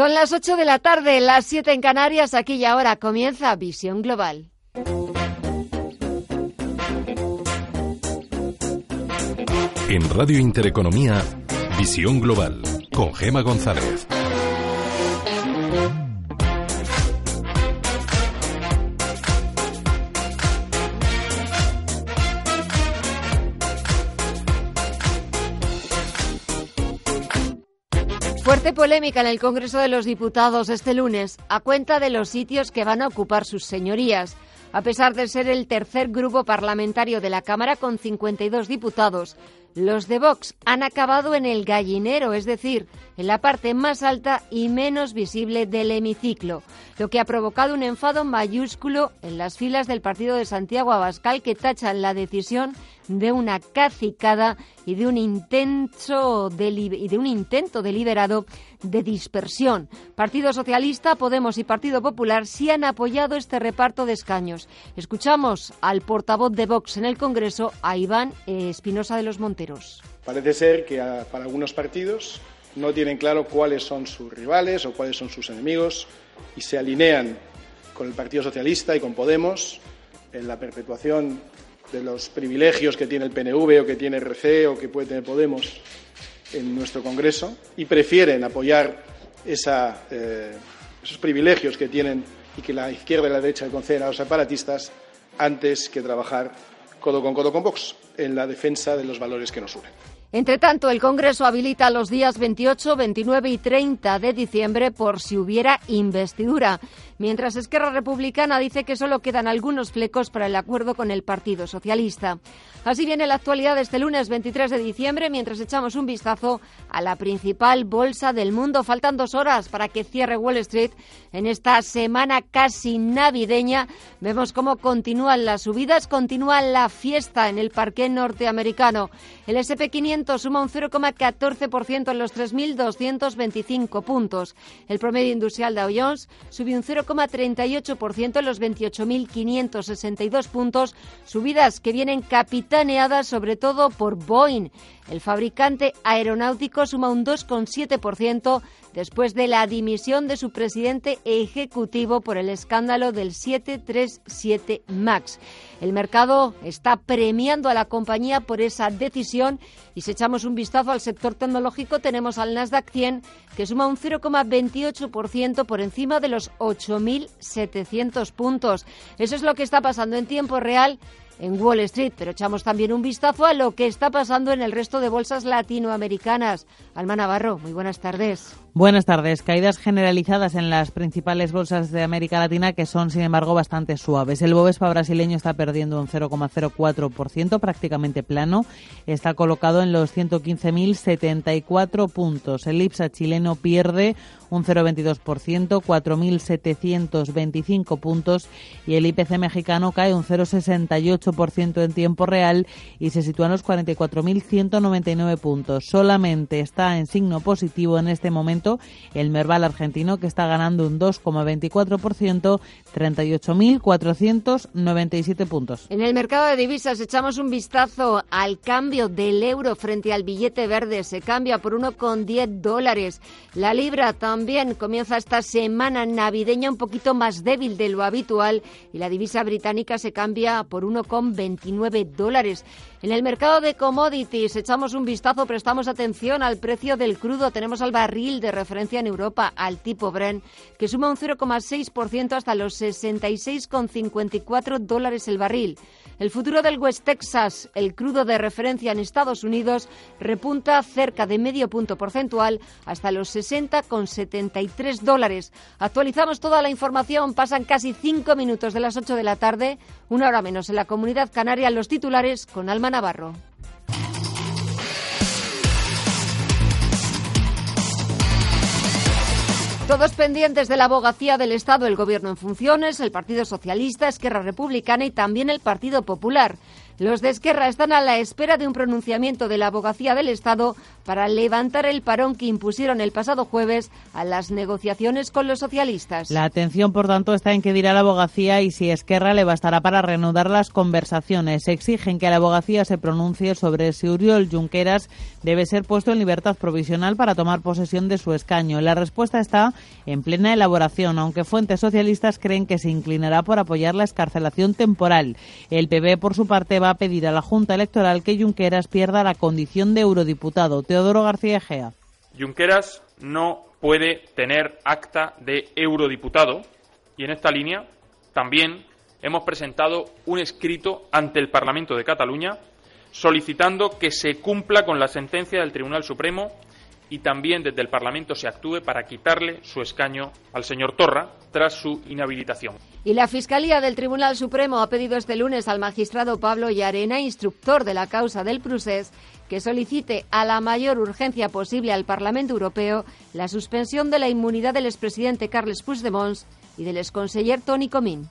Son las 8 de la tarde, las 7 en Canarias, aquí y ahora comienza Visión Global. En Radio Intereconomía, Visión Global, con Gema González. Fuerte polémica en el Congreso de los Diputados este lunes a cuenta de los sitios que van a ocupar sus señorías. A pesar de ser el tercer grupo parlamentario de la Cámara con 52 diputados, los de Vox han acabado en el gallinero, es decir, en la parte más alta y menos visible del hemiciclo, lo que ha provocado un enfado mayúsculo en las filas del partido de Santiago Abascal que tachan la decisión de una cacicada y de un intento, de un intento deliberado de dispersión. Partido Socialista, Podemos y Partido Popular sí han apoyado este reparto de escaños. Escuchamos al portavoz de Vox en el Congreso, a Iván Espinosa de los Parece ser que para algunos partidos no tienen claro cuáles son sus rivales o cuáles son sus enemigos y se alinean con el Partido Socialista y con Podemos en la perpetuación de los privilegios que tiene el PNV o que tiene RC o que puede tener Podemos en nuestro Congreso y prefieren apoyar eh, esos privilegios que tienen y que la izquierda y la derecha conceden a los separatistas antes que trabajar codo con codo con Vox en la defensa de los valores que nos unen. Entre tanto, el Congreso habilita los días 28, 29 y 30 de diciembre por si hubiera investidura mientras Esquerra Republicana dice que solo quedan algunos flecos para el acuerdo con el Partido Socialista. Así viene la actualidad este lunes 23 de diciembre, mientras echamos un vistazo a la principal bolsa del mundo. Faltan dos horas para que cierre Wall Street en esta semana casi navideña. Vemos cómo continúan las subidas, continúa la fiesta en el parque norteamericano. El SP500 suma un 0,14% en los 3.225 puntos. El promedio industrial de Jones subió un 0, 38% en los 28.562 puntos, subidas que vienen capitaneadas sobre todo por Boeing. El fabricante aeronáutico suma un 2,7% después de la dimisión de su presidente ejecutivo por el escándalo del 737 MAX. El mercado está premiando a la compañía por esa decisión y si echamos un vistazo al sector tecnológico tenemos al Nasdaq 100 que suma un 0,28% por encima de los 8.700 puntos. Eso es lo que está pasando en tiempo real en Wall Street, pero echamos también un vistazo a lo que está pasando en el resto de bolsas latinoamericanas. Alma Navarro, muy buenas tardes. Buenas tardes. Caídas generalizadas en las principales bolsas de América Latina que son, sin embargo, bastante suaves. El Bovespa brasileño está perdiendo un 0,04%, prácticamente plano. Está colocado en los 115.074 puntos. El IPSA chileno pierde un 0,22%, 4.725 puntos. Y el IPC mexicano cae un 0,68% en tiempo real y se sitúa en los 44.199 puntos. Solamente está en signo positivo en este momento el Merval argentino que está ganando un 2,24%, 38.497 puntos. En el mercado de divisas echamos un vistazo al cambio del euro frente al billete verde. Se cambia por 1,10 dólares. La libra también comienza esta semana navideña un poquito más débil de lo habitual y la divisa británica se cambia por 1,29 dólares. En el mercado de commodities echamos un vistazo, prestamos atención al precio del crudo. Tenemos al barril de referencia en Europa, al tipo Brent, que suma un 0,6% hasta los 66,54 dólares el barril. El futuro del West Texas, el crudo de referencia en Estados Unidos, repunta cerca de medio punto porcentual hasta los 60,73 dólares. Actualizamos toda la información, pasan casi cinco minutos de las 8 de la tarde, una hora menos en la comunidad canaria, los titulares con Alma Navarro. Todos pendientes de la abogacía del Estado, el Gobierno en funciones, el Partido Socialista, Esquerra Republicana y también el Partido Popular. Los de Esquerra están a la espera de un pronunciamiento de la Abogacía del Estado para levantar el parón que impusieron el pasado jueves a las negociaciones con los socialistas. La atención, por tanto, está en qué dirá la Abogacía y si Esquerra le bastará para reanudar las conversaciones. Exigen que la Abogacía se pronuncie sobre si Uriol Junqueras debe ser puesto en libertad provisional para tomar posesión de su escaño. La respuesta está en plena elaboración, aunque fuentes socialistas creen que se inclinará por apoyar la escarcelación temporal. El PP, por su parte, va a pedir a la Junta Electoral que Junqueras pierda la condición de eurodiputado. Teodoro García Egea. Junqueras no puede tener acta de eurodiputado y en esta línea también hemos presentado un escrito ante el Parlamento de Cataluña solicitando que se cumpla con la sentencia del Tribunal Supremo y también desde el Parlamento se actúe para quitarle su escaño al señor Torra tras su inhabilitación. Y la Fiscalía del Tribunal Supremo ha pedido este lunes al magistrado Pablo Llarena, instructor de la causa del Prusés, que solicite a la mayor urgencia posible al Parlamento Europeo la suspensión de la inmunidad del expresidente Carles Puigdemont y del exconseller Tony Comín.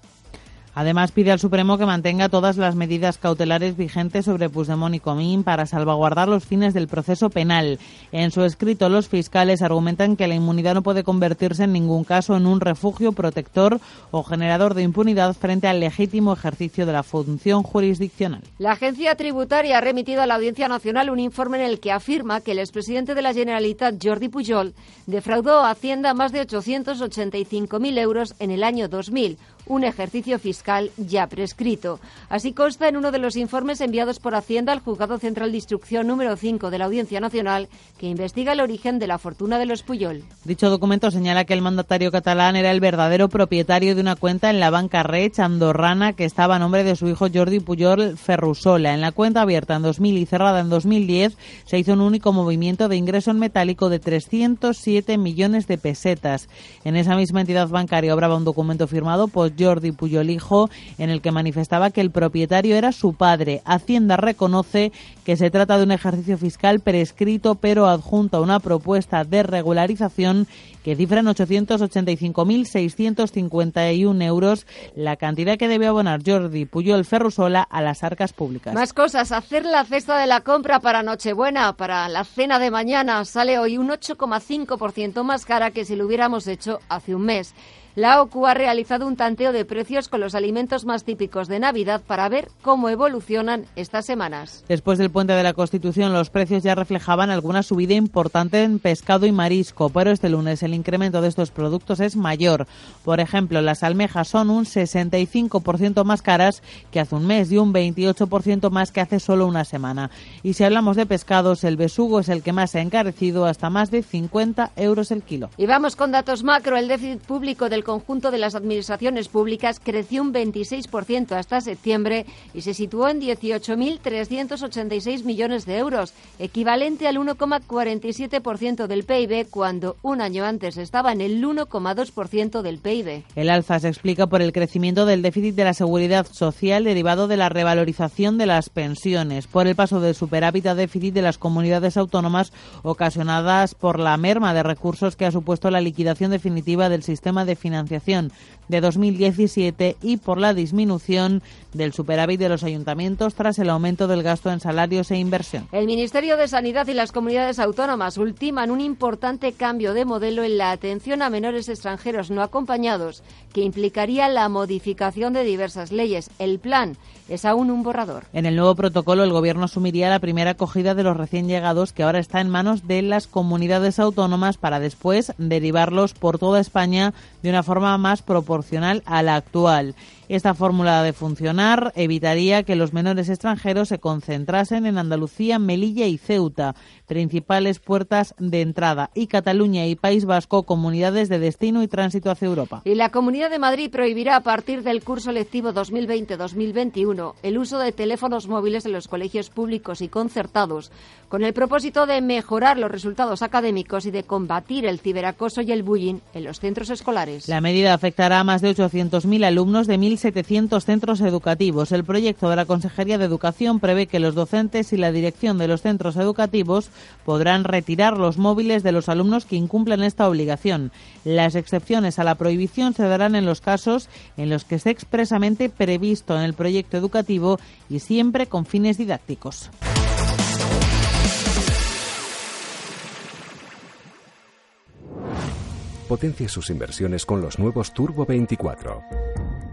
Además, pide al Supremo que mantenga todas las medidas cautelares vigentes sobre Puigdemont y Comín para salvaguardar los fines del proceso penal. En su escrito, los fiscales argumentan que la inmunidad no puede convertirse en ningún caso en un refugio protector o generador de impunidad frente al legítimo ejercicio de la función jurisdiccional. La agencia tributaria ha remitido a la Audiencia Nacional un informe en el que afirma que el expresidente de la Generalitat, Jordi Pujol, defraudó a Hacienda más de 885.000 euros en el año 2000 un ejercicio fiscal ya prescrito. Así consta en uno de los informes enviados por Hacienda al Juzgado Central de Instrucción número 5 de la Audiencia Nacional, que investiga el origen de la fortuna de los Puyol. Dicho documento señala que el mandatario catalán era el verdadero propietario de una cuenta en la banca Reich andorrana que estaba a nombre de su hijo Jordi Puyol Ferrusola. En la cuenta abierta en 2000 y cerrada en 2010 se hizo un único movimiento de ingreso en metálico de 307 millones de pesetas. En esa misma entidad bancaria obraba un documento firmado por Jordi Puyol hijo, en el que manifestaba que el propietario era su padre. Hacienda reconoce que se trata de un ejercicio fiscal prescrito, pero adjunta una propuesta de regularización que cifra en 885.651 euros la cantidad que debe abonar Jordi Puyol Ferrusola a las arcas públicas. Más cosas, hacer la cesta de la compra para Nochebuena, para la cena de mañana, sale hoy un 8,5% más cara que si lo hubiéramos hecho hace un mes. La OCU ha realizado un tanteo de precios con los alimentos más típicos de Navidad para ver cómo evolucionan estas semanas. Después del puente de la Constitución, los precios ya reflejaban alguna subida importante en pescado y marisco, pero este lunes el incremento de estos productos es mayor. Por ejemplo, las almejas son un 65% más caras que hace un mes y un 28% más que hace solo una semana. Y si hablamos de pescados, el besugo es el que más se ha encarecido hasta más de 50 euros el kilo. Y vamos con datos macro. El déficit público del conjunto de las administraciones públicas creció un 26% hasta septiembre y se situó en 18.386 millones de euros, equivalente al 1,47% del PIB cuando un año antes estaba en el 1,2% del PIB. El alza se explica por el crecimiento del déficit de la seguridad social derivado de la revalorización de las pensiones, por el paso del superávit a déficit de las comunidades autónomas ocasionadas por la merma de recursos que ha supuesto la liquidación definitiva del sistema de financiación de 2017 y por la disminución del superávit de los ayuntamientos tras el aumento del gasto en salarios e inversión. El Ministerio de Sanidad y las comunidades autónomas ultiman un importante cambio de modelo en la atención a menores extranjeros no acompañados, que implicaría la modificación de diversas leyes. El plan es aún un borrador. En el nuevo protocolo, el Gobierno asumiría la primera acogida de los recién llegados, que ahora está en manos de las comunidades autónomas, para después derivarlos por toda España de una forma más proporcional a la actual. Esta fórmula de funcionar evitaría que los menores extranjeros se concentrasen en Andalucía, Melilla y Ceuta, principales puertas de entrada, y Cataluña y País Vasco, comunidades de destino y tránsito hacia Europa. Y la Comunidad de Madrid prohibirá a partir del curso lectivo 2020-2021 el uso de teléfonos móviles en los colegios públicos y concertados, con el propósito de mejorar los resultados académicos y de combatir el ciberacoso y el bullying en los centros escolares. La medida afectará a más de 800.000 alumnos de 1.700 centros educativos. El proyecto de la Consejería de Educación prevé que los docentes y la dirección de los centros educativos podrán retirar los móviles de los alumnos que incumplan esta obligación. Las excepciones a la prohibición se darán en los casos en los que esté expresamente previsto en el proyecto educativo y siempre con fines didácticos. Potencia sus inversiones con los nuevos Turbo 24.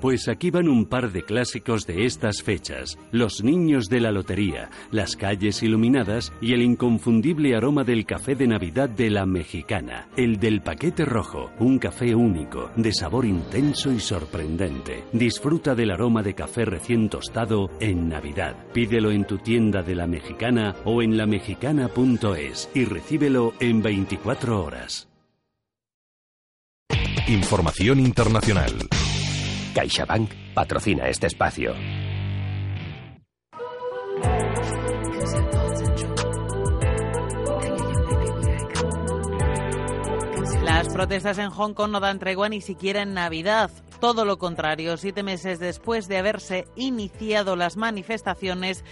Pues aquí van un par de clásicos de estas fechas. Los niños de la lotería, las calles iluminadas y el inconfundible aroma del café de Navidad de la mexicana. El del paquete rojo, un café único, de sabor intenso y sorprendente. Disfruta del aroma de café recién tostado en Navidad. Pídelo en tu tienda de la mexicana o en lamexicana.es y recíbelo en 24 horas. Información internacional. CaixaBank patrocina este espacio. Las protestas en Hong Kong no dan tregua ni siquiera en Navidad. Todo lo contrario, siete meses después de haberse iniciado las manifestaciones,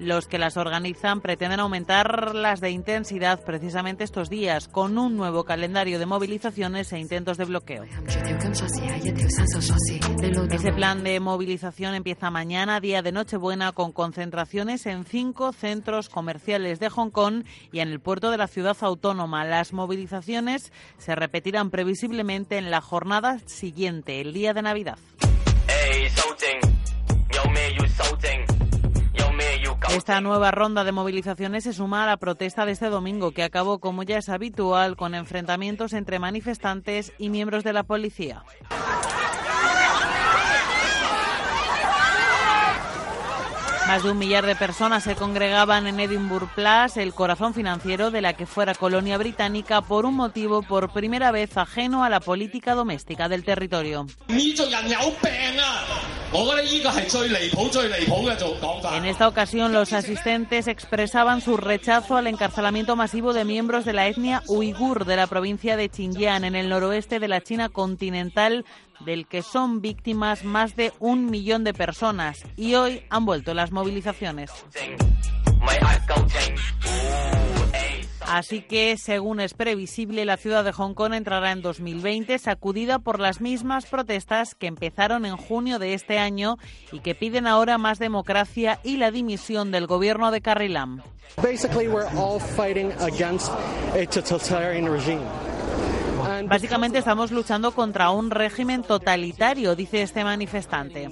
los que las organizan pretenden aumentar las de intensidad precisamente estos días, con un nuevo calendario de movilizaciones e intentos de bloqueo. Ese plan de movilización empieza mañana, día de Nochebuena, con concentraciones en cinco centros comerciales de Hong Kong y en el puerto de la ciudad autónoma. Las movilizaciones se repetirán previsiblemente en la jornada siguiente, el día de Navidad. Esta nueva ronda de movilizaciones se suma a la protesta de este domingo, que acabó, como ya es habitual, con enfrentamientos entre manifestantes y miembros de la policía. Más de un millar de personas se congregaban en Edinburgh Place, el corazón financiero de la que fuera colonia británica, por un motivo por primera vez ajeno a la política doméstica del territorio. En esta ocasión, los asistentes expresaban su rechazo al encarcelamiento masivo de miembros de la etnia uigur de la provincia de Xinjiang, en el noroeste de la China continental, del que son víctimas más de un millón de personas. Y hoy han vuelto las movilizaciones. Así que, según es previsible, la ciudad de Hong Kong entrará en 2020 sacudida por las mismas protestas que empezaron en junio de este año y que piden ahora más democracia y la dimisión del gobierno de Carrie Lam. Básicamente estamos luchando contra un régimen totalitario, dice este manifestante.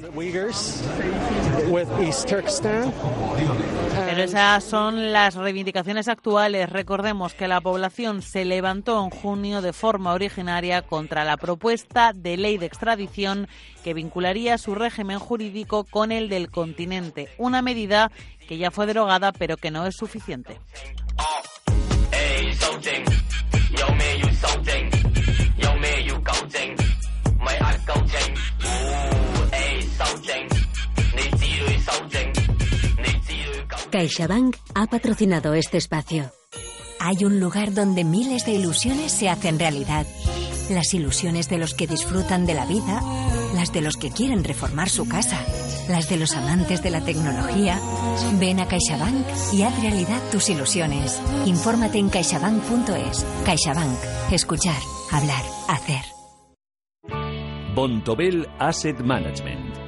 Pero esas son las reivindicaciones actuales. Recordemos que la población se levantó en junio de forma originaria contra la propuesta de ley de extradición que vincularía su régimen jurídico con el del continente. Una medida que ya fue derogada pero que no es suficiente. CaixaBank ha patrocinado este espacio. Hay un lugar donde miles de ilusiones se hacen realidad. Las ilusiones de los que disfrutan de la vida, las de los que quieren reformar su casa, las de los amantes de la tecnología. Ven a CaixaBank y haz realidad tus ilusiones. Infórmate en caixabank.es. CaixaBank. Escuchar, hablar, hacer. Bontobel Asset Management.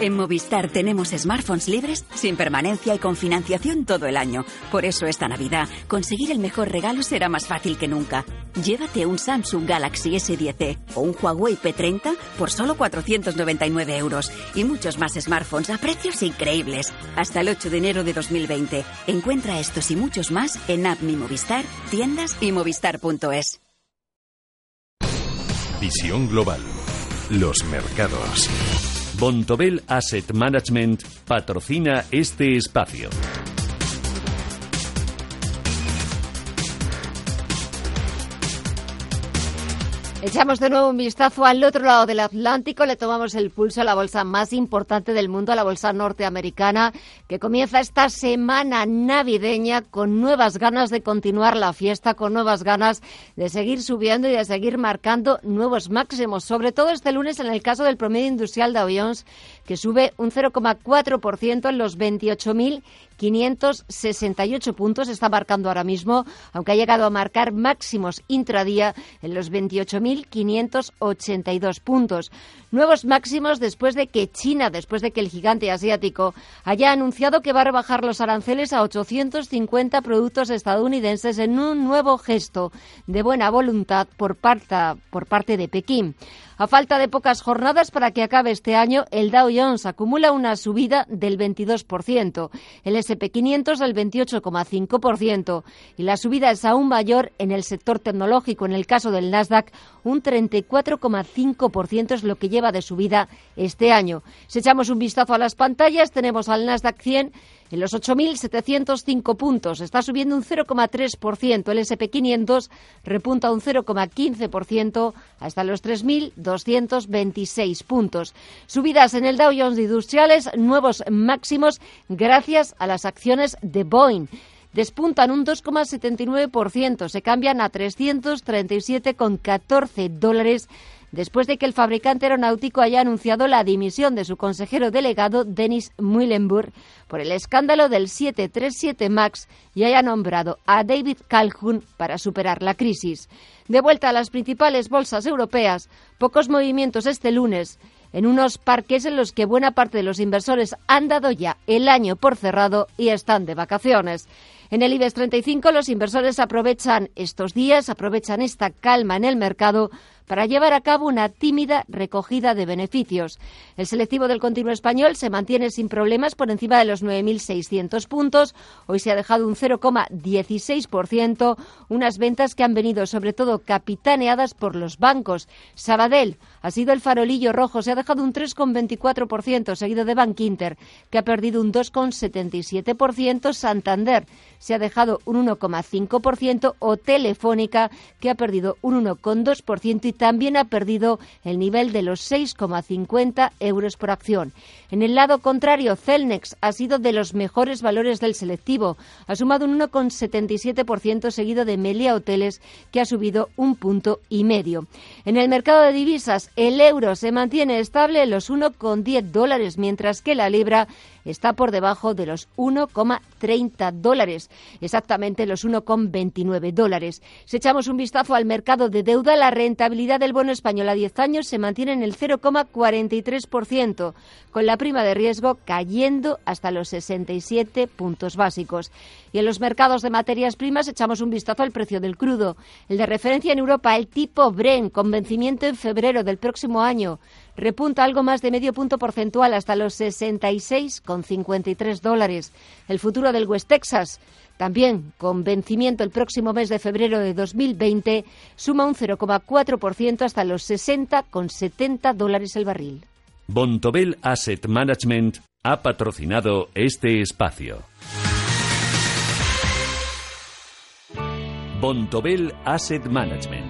En Movistar tenemos smartphones libres, sin permanencia y con financiación todo el año. Por eso esta Navidad, conseguir el mejor regalo será más fácil que nunca. Llévate un Samsung Galaxy S10e o un Huawei P30 por solo 499 euros y muchos más smartphones a precios increíbles. Hasta el 8 de enero de 2020. Encuentra estos y muchos más en App Movistar, tiendas y movistar.es. Visión global. Los mercados. Bontobel Asset Management patrocina este espacio. Echamos de nuevo un vistazo al otro lado del Atlántico, le tomamos el pulso a la bolsa más importante del mundo, a la bolsa norteamericana, que comienza esta semana navideña con nuevas ganas de continuar la fiesta, con nuevas ganas de seguir subiendo y de seguir marcando nuevos máximos, sobre todo este lunes en el caso del promedio industrial de Jones, que sube un 0,4% en los 28.568 puntos, está marcando ahora mismo, aunque ha llegado a marcar máximos intradía en los 28.000 1.582 puntos. Nuevos máximos después de que China, después de que el gigante asiático haya anunciado que va a rebajar los aranceles a 850 productos estadounidenses en un nuevo gesto de buena voluntad por parte, por parte de Pekín. A falta de pocas jornadas para que acabe este año, el Dow Jones acumula una subida del 22%, el SP500 del 28,5% y la subida es aún mayor en el sector tecnológico. En el caso del Nasdaq, un 34,5% es lo que lleva de subida este año. Si echamos un vistazo a las pantallas, tenemos al Nasdaq 100 en los 8.705 puntos. Está subiendo un 0,3%. El SP500 repunta un 0,15% hasta los 3.226 puntos. Subidas en el Dow Jones Industriales, nuevos máximos gracias a las acciones de Boeing despuntan un 2,79%, se cambian a 337,14 dólares después de que el fabricante aeronáutico haya anunciado la dimisión de su consejero delegado, Denis Muilenburg, por el escándalo del 737 MAX y haya nombrado a David Calhoun para superar la crisis. De vuelta a las principales bolsas europeas, pocos movimientos este lunes en unos parques en los que buena parte de los inversores han dado ya el año por cerrado y están de vacaciones. En el IBEX 35 los inversores aprovechan estos días, aprovechan esta calma en el mercado para llevar a cabo una tímida recogida de beneficios. El selectivo del continuo español se mantiene sin problemas por encima de los 9.600 puntos. Hoy se ha dejado un 0,16%, unas ventas que han venido sobre todo capitaneadas por los bancos. Sabadell ha sido el farolillo rojo, se ha dejado un 3,24%, seguido de Bank Inter, que ha perdido un 2,77%. Santander se ha dejado un 1,5% o Telefónica, que ha perdido un 1,2% y también ha perdido el nivel de los 6,50 euros por acción. En el lado contrario, Celnex ha sido de los mejores valores del selectivo. Ha sumado un 1,77% seguido de Melia Hoteles, que ha subido un punto y medio. En el mercado de divisas, el euro se mantiene estable en los 1,10 dólares, mientras que la libra está por debajo de los 1,30 dólares, exactamente los 1,29 dólares. Si echamos un vistazo al mercado de deuda, la rentabilidad del bono español a 10 años se mantiene en el 0,43%, con la prima de riesgo cayendo hasta los 67 puntos básicos. Y en los mercados de materias primas echamos un vistazo al precio del crudo. El de referencia en Europa, el tipo Bren, con vencimiento en febrero del próximo año, repunta algo más de medio punto porcentual hasta los 66,53 dólares. El futuro del West Texas, también con vencimiento el próximo mes de febrero de 2020, suma un 0,4% hasta los 60,70 dólares el barril. Bontobel Asset Management ha patrocinado este espacio. Bontobel Asset Management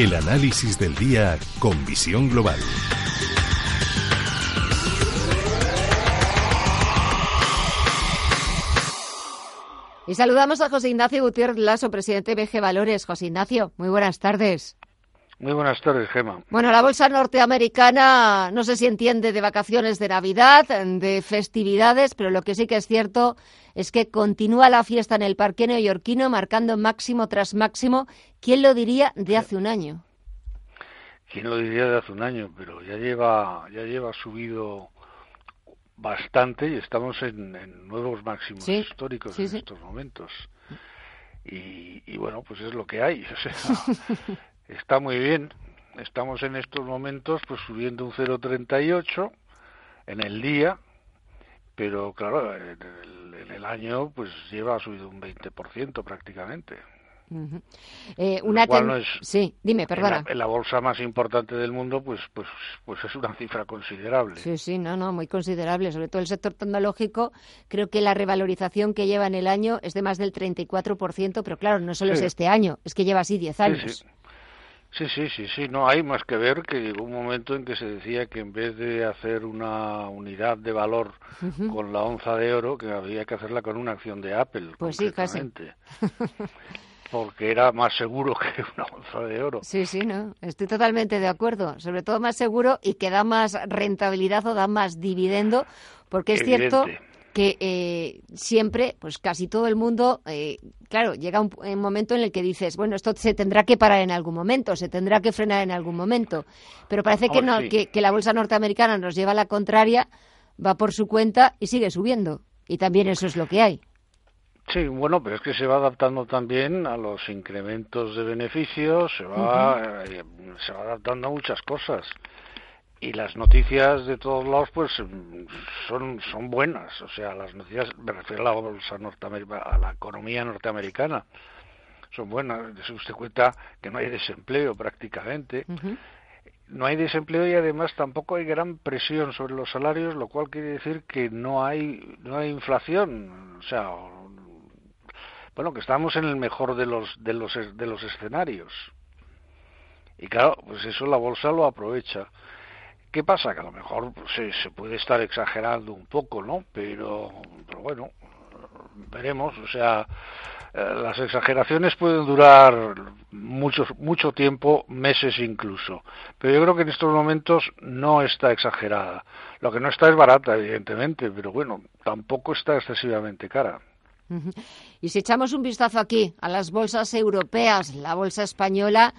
El análisis del día con visión global. Y saludamos a José Ignacio Gutiérrez Lasso, presidente de BG Valores. José Ignacio, muy buenas tardes. Muy buenas tardes, Gema. Bueno, la bolsa norteamericana no sé si entiende de vacaciones de Navidad, de festividades, pero lo que sí que es cierto es que continúa la fiesta en el parque neoyorquino marcando máximo tras máximo. ¿Quién lo diría de hace un año? ¿Quién lo diría de hace un año? Pero ya lleva, ya lleva subido bastante y estamos en, nuevos máximos históricos en estos momentos. Y, y, bueno, pues es lo que hay. O sea, está muy bien. Estamos en estos momentos pues subiendo un 0,38 en el día, pero claro, en el, año pues lleva subido un 20% prácticamente. eh, una sí, dime, perdona. En la, bolsa más importante del mundo, pues, pues, pues es una cifra considerable. Sí, sí, no, no, muy considerable. Sobre todo el sector tecnológico, creo que la revalorización que lleva en el año es de más del 34%, pero claro, no solo es este año, es que lleva así 10 años. Sí, sí, sí, sí, no hay más que ver que llegó un momento en que se decía que en vez de hacer una unidad de valor con la onza de oro, que había que hacerla con una acción de Apple. Pues sí, casi. porque era más seguro que una onza de oro. Sí, sí, no, estoy totalmente de acuerdo. Sobre todo más seguro y que da más rentabilidad o da más dividendo, porque es cierto que eh, siempre, pues casi todo el mundo, eh, claro, llega un, momento en el que dices, bueno, esto se tendrá que parar en algún momento, se tendrá que frenar en algún momento, pero parece que no, que, la bolsa norteamericana nos lleva a la contraria, va por su cuenta y sigue subiendo, y también eso es lo que hay. Sí, bueno, pero es que se va adaptando también a los incrementos de beneficios, se va, eh, se va adaptando a muchas cosas y las noticias de todos lados pues son son buenas. O sea las noticias me refiero a la bolsa norteamericana a la economía norteamericana son buenas. Se usted cuenta que no hay desempleo prácticamente no hay desempleo y además tampoco hay gran presión sobre los salarios lo cual quiere decir que no hay no hay inflación. O sea bueno que estamos en el mejor de los de los de los escenarios. Y claro pues eso la bolsa lo aprovecha ¿Qué pasa? Que a lo mejor pues, se, puede estar exagerando un poco, ¿no? Pero, pero bueno, veremos. O sea, eh, las exageraciones pueden durar mucho, mucho tiempo, meses incluso. Pero yo creo que en estos momentos no está exagerada. Lo que no está es barata, evidentemente, pero bueno, tampoco está excesivamente cara. Y si echamos un vistazo aquí a las bolsas europeas, la bolsa española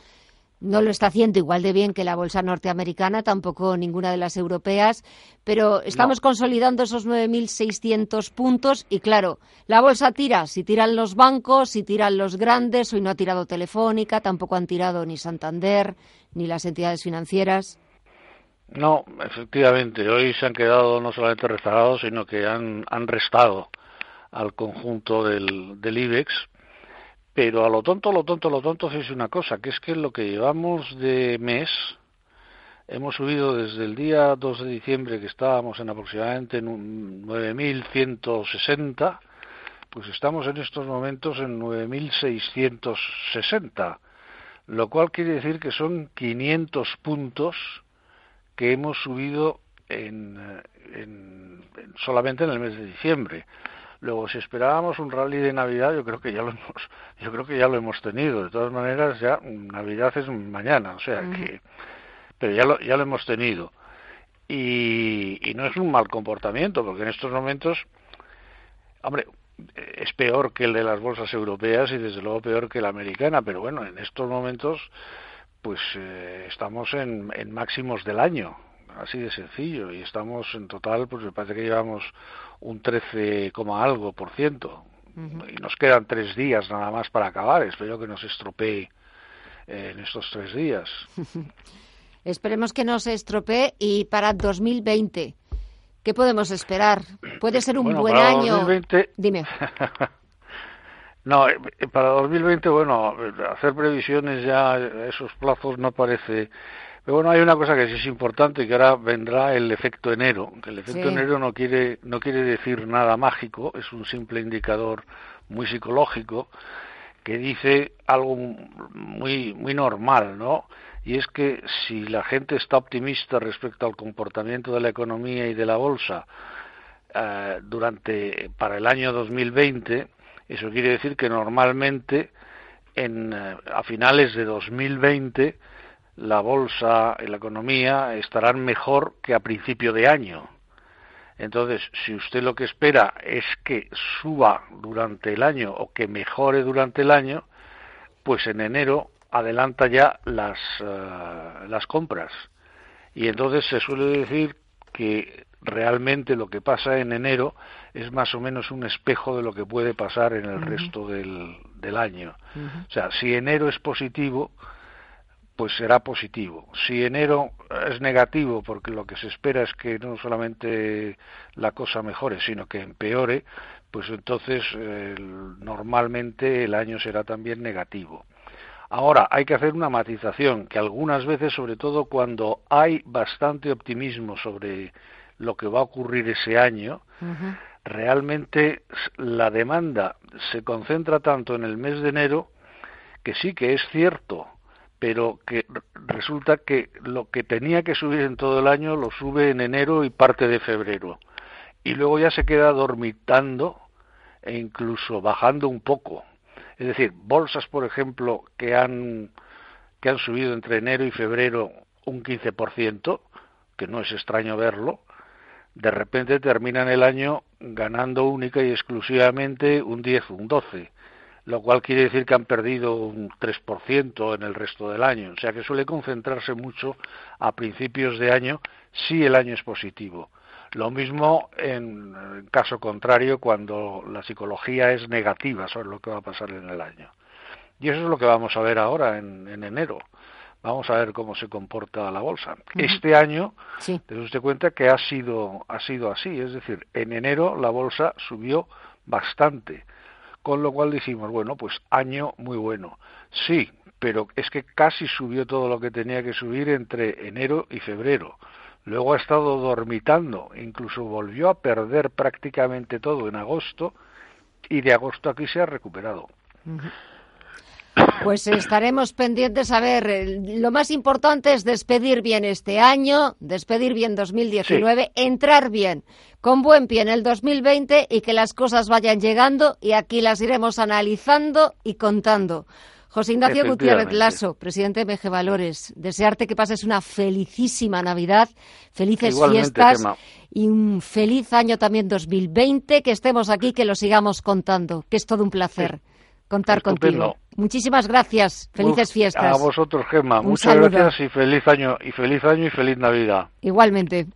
no lo está haciendo igual de bien que la bolsa norteamericana, tampoco ninguna de las europeas, pero estamos consolidando esos 9.600 puntos y claro, la bolsa tira, si tiran los bancos, si tiran los grandes, hoy no ha tirado Telefónica, tampoco han tirado ni Santander, ni las entidades financieras. No, efectivamente, hoy se han quedado no solamente rezagados, sino que han, han restado al conjunto del, del IBEX, pero a lo tonto, lo tonto, lo tonto es una cosa, que es que lo que llevamos de mes, hemos subido desde el día 2 de diciembre, que estábamos en aproximadamente en 9.160, pues estamos en estos momentos en 9.660, lo cual quiere decir que son 500 puntos que hemos subido en, solamente en el mes de diciembre. Luego, si esperábamos un rally de Navidad, yo creo que ya lo hemos, yo creo que ya lo hemos tenido. De todas maneras, ya Navidad es mañana, o sea que, pero ya lo, ya lo hemos tenido. Y, y no es un mal comportamiento, porque en estos momentos, hombre, es peor que el de las bolsas europeas y desde luego peor que la americana, pero bueno, en estos momentos, pues eh, estamos en, en máximos del año, así de sencillo, y estamos en total, pues me parece que llevamos un 13, algo por ciento. Y nos quedan tres días nada más para acabar. Espero que no se estropee eh, en estos tres días. Esperemos que no se estropee y para 2020, ¿qué podemos esperar? ¿Puede ser un buen año? 2020... Dime. no, eh, para 2020, bueno, hacer previsiones ya, esos plazos no parece pero bueno, hay una cosa que sí es importante, que ahora vendrá el efecto enero. Que el efecto enero no quiere, no quiere decir nada mágico, es un simple indicador muy psicológico que dice algo muy, muy normal, ¿no? Y es que si la gente está optimista respecto al comportamiento de la economía y de la bolsa eh, durante para el año 2020, Eso quiere decir que normalmente en, eh, a finales de 2020 la bolsa y la economía estarán mejor que a principio de año. Entonces, si usted lo que espera es que suba durante el año o que mejore durante el año, pues en enero adelanta ya las, eh, las compras. Y entonces se suele decir que realmente lo que pasa en enero es más o menos un espejo de lo que puede pasar en el resto del, del año. O sea, si enero es positivo, pues será positivo. Si enero es negativo, porque lo que se espera es que no solamente la cosa mejore, sino que empeore, pues entonces normalmente el año será también negativo. Ahora, hay que hacer una matización, que algunas veces, sobre todo cuando hay bastante optimismo sobre lo que va a ocurrir ese año, realmente la demanda se concentra tanto en el mes de enero que sí que es cierto, pero que resulta que lo que tenía que subir en todo el año lo sube en enero y parte de febrero. Y luego ya se queda dormitando e incluso bajando un poco. Es decir, bolsas, por ejemplo, que han, que han subido entre enero y febrero un 15%, que no es extraño verlo, de repente terminan el año ganando única y exclusivamente un 10, un 12, lo cual quiere decir que han perdido un 3% en el resto del año. O sea que suele concentrarse mucho a principios de año si el año es positivo. Lo mismo en, caso contrario cuando la psicología es negativa sobre lo que va a pasar en el año. Y eso es lo que vamos a ver ahora en enero. Vamos a ver cómo se comporta la bolsa. Este año, sí. usted cuenta que ha sido, ha sido así, es decir, en enero la bolsa subió bastante, con lo cual dijimos, bueno, pues año muy bueno. Sí, pero es que casi subió todo lo que tenía que subir entre enero y febrero. Luego ha estado dormitando, incluso volvió a perder prácticamente todo en agosto y de agosto aquí se ha recuperado. Pues estaremos pendientes a ver. Lo más importante es despedir bien este año, despedir bien 2019, entrar bien, con buen pie en el 2020 y que las cosas vayan llegando y aquí las iremos analizando y contando. José Ignacio Gutiérrez Lasso, presidente de MG Valores, desearte que pases una felicísima Navidad, felices fiestas y un feliz año también 2020, que estemos aquí, que lo sigamos contando, que es todo un placer contar contigo. Muchísimas gracias. Felices fiestas. A vosotros, Gemma. Muchas gracias y feliz año y feliz año y feliz Navidad. Igualmente.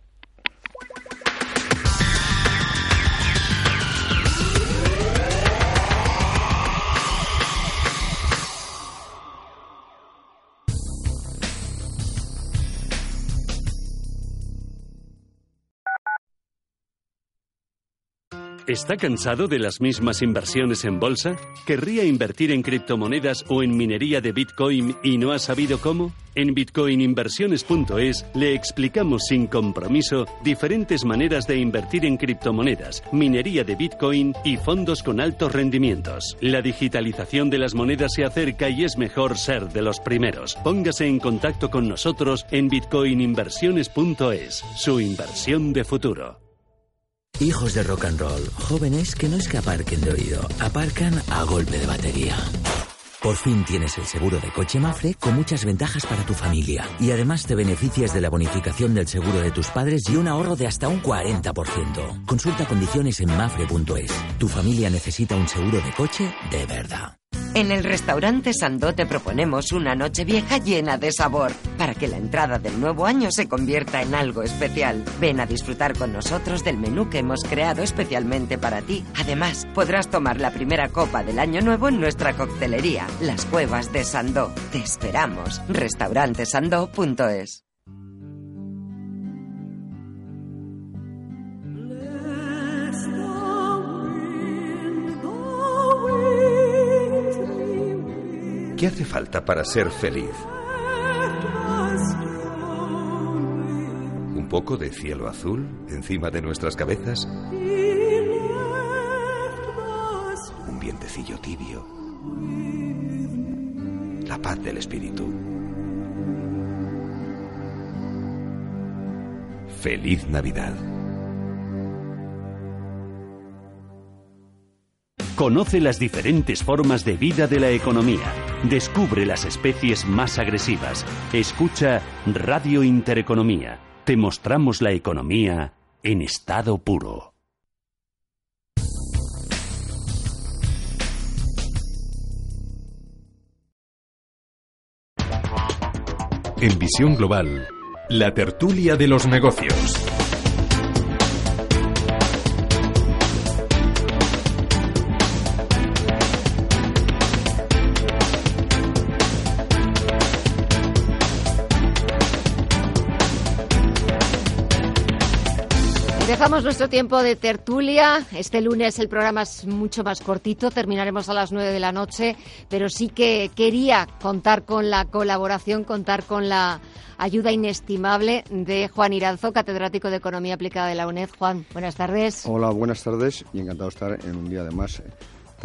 ¿Está cansado de las mismas inversiones en bolsa? ¿Querría invertir en criptomonedas o en minería de Bitcoin y no ha sabido cómo? En bitcoininversiones.es le explicamos sin compromiso diferentes maneras de invertir en criptomonedas, minería de Bitcoin y fondos con altos rendimientos. La digitalización de las monedas se acerca y es mejor ser de los primeros. Póngase en contacto con nosotros en bitcoininversiones.es, su inversión de futuro. Hijos de rock and roll, jóvenes que no es que aparquen de oído, aparcan a golpe de batería. Por fin tienes el seguro de coche Mafre con muchas ventajas para tu familia. Y además te beneficias de la bonificación del seguro de tus padres y un ahorro de hasta un 40%. Consulta condiciones en mafre.es. Tu familia necesita un seguro de coche de verdad. En el restaurante Sandó te proponemos una noche vieja llena de sabor, para que la entrada del nuevo año se convierta en algo especial. Ven a disfrutar con nosotros del menú que hemos creado especialmente para ti. Además, podrás tomar la primera copa del año nuevo en nuestra coctelería, Las Cuevas de Sandó. Te esperamos. restaurantesandó.es ¿Qué hace falta para ser feliz? ¿Un poco de cielo azul encima de nuestras cabezas? ¿Un vientecillo tibio? La paz del espíritu. Feliz Navidad. Conoce las diferentes formas de vida de la economía. Descubre las especies más agresivas. Escucha Radio Intereconomía. Te mostramos la economía en estado puro. En Visión Global, la tertulia de los negocios. Dejamos nuestro tiempo de tertulia. Este lunes el programa es mucho más cortito, terminaremos a las nueve de la noche, pero sí que quería contar con la colaboración, contar con la ayuda inestimable de Juan Iranzo, catedrático de Economía Aplicada de la UNED. Juan, buenas tardes. Hola, buenas tardes y encantado de estar en un día de más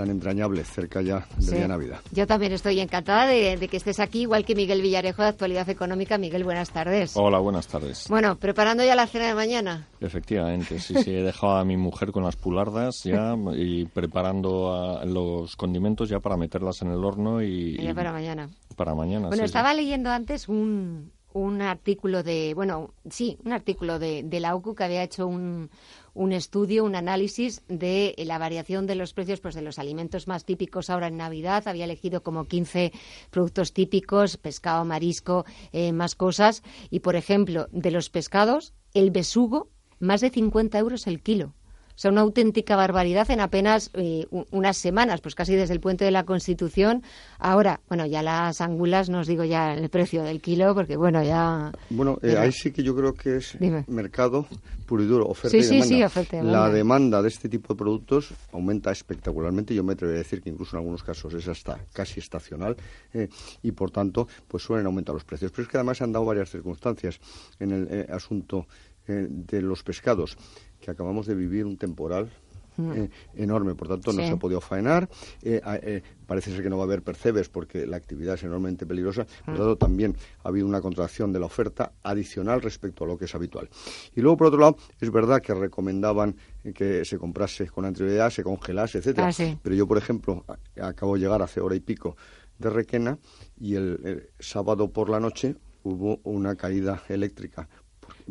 tan entrañable, cerca ya de la Navidad. Yo también estoy encantada de, que estés aquí, igual que Miguel Villarejo de Actualidad Económica. Miguel, buenas tardes. Hola, buenas tardes. Bueno, ¿preparando ya la cena de mañana? Efectivamente, sí, sí, he dejado a mi mujer con las pulardas ya y preparando los condimentos ya para meterlas en el horno y... Ya para mañana. Para mañana, Bueno, estaba leyendo antes un, un artículo de, bueno, sí, un artículo de, de la OCU que había hecho un, un estudio, un análisis de la variación de los precios pues, de los alimentos más típicos ahora en Navidad. Había elegido como 15 productos típicos, pescado, marisco, eh, más cosas. Y, por ejemplo, de los pescados, el besugo, más de 50 euros el kilo. O sea, una auténtica barbaridad en apenas eh, unas semanas, pues casi desde el puente de la Constitución. Ahora, bueno, ya las angulas, no os digo ya el precio del kilo, porque bueno, ya... Bueno, eh, ahí sí que yo creo que es mercado puro y duro, oferta y demanda. Sí, sí, oferta La demanda de este tipo de productos aumenta espectacularmente. Yo me atrevo a decir que incluso en algunos casos es hasta casi estacional eh, y, por tanto, pues suelen aumentar los precios. Pero es que además se han dado varias circunstancias en el asunto de los pescados que acabamos de vivir un temporal mm. eh, enorme, por tanto no se ha podido faenar. Eh, eh, parece ser que no va a haber percebes porque la actividad es enormemente peligrosa. Por lo tanto, también ha habido una contracción de la oferta adicional respecto a lo que es habitual. Y luego, por otro lado, es verdad que recomendaban que se comprase con anterioridad, se congelase, etcétera. Ah, Pero yo, por ejemplo, acabo de llegar hace hora y pico de Requena y el sábado por la noche hubo una caída eléctrica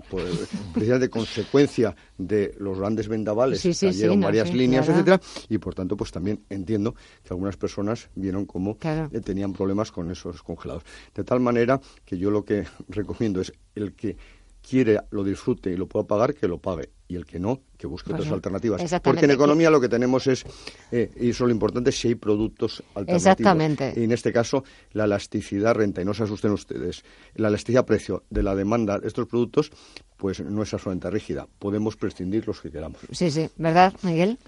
pues, precisamente consecuencia de los grandes vendavales, sí, cayeron varias líneas, etcétera, y por tanto, pues también entiendo que algunas personas vieron cómo eh, tenían problemas con esos congelados. De tal manera que yo lo que recomiendo es el que quiere lo disfrute y lo pueda pagar, que lo pague. Y el que no, que busque otras alternativas. Porque en economía lo que tenemos es, eh, y eso es lo importante, si hay productos alternativos. Exactamente. Y en este caso, la elasticidad renta, y no se asusten ustedes, la elasticidad precio de la demanda de estos productos, pues no es absolutamente rígida. Podemos prescindir los que queramos. Sí, sí. ¿Verdad, Miguel?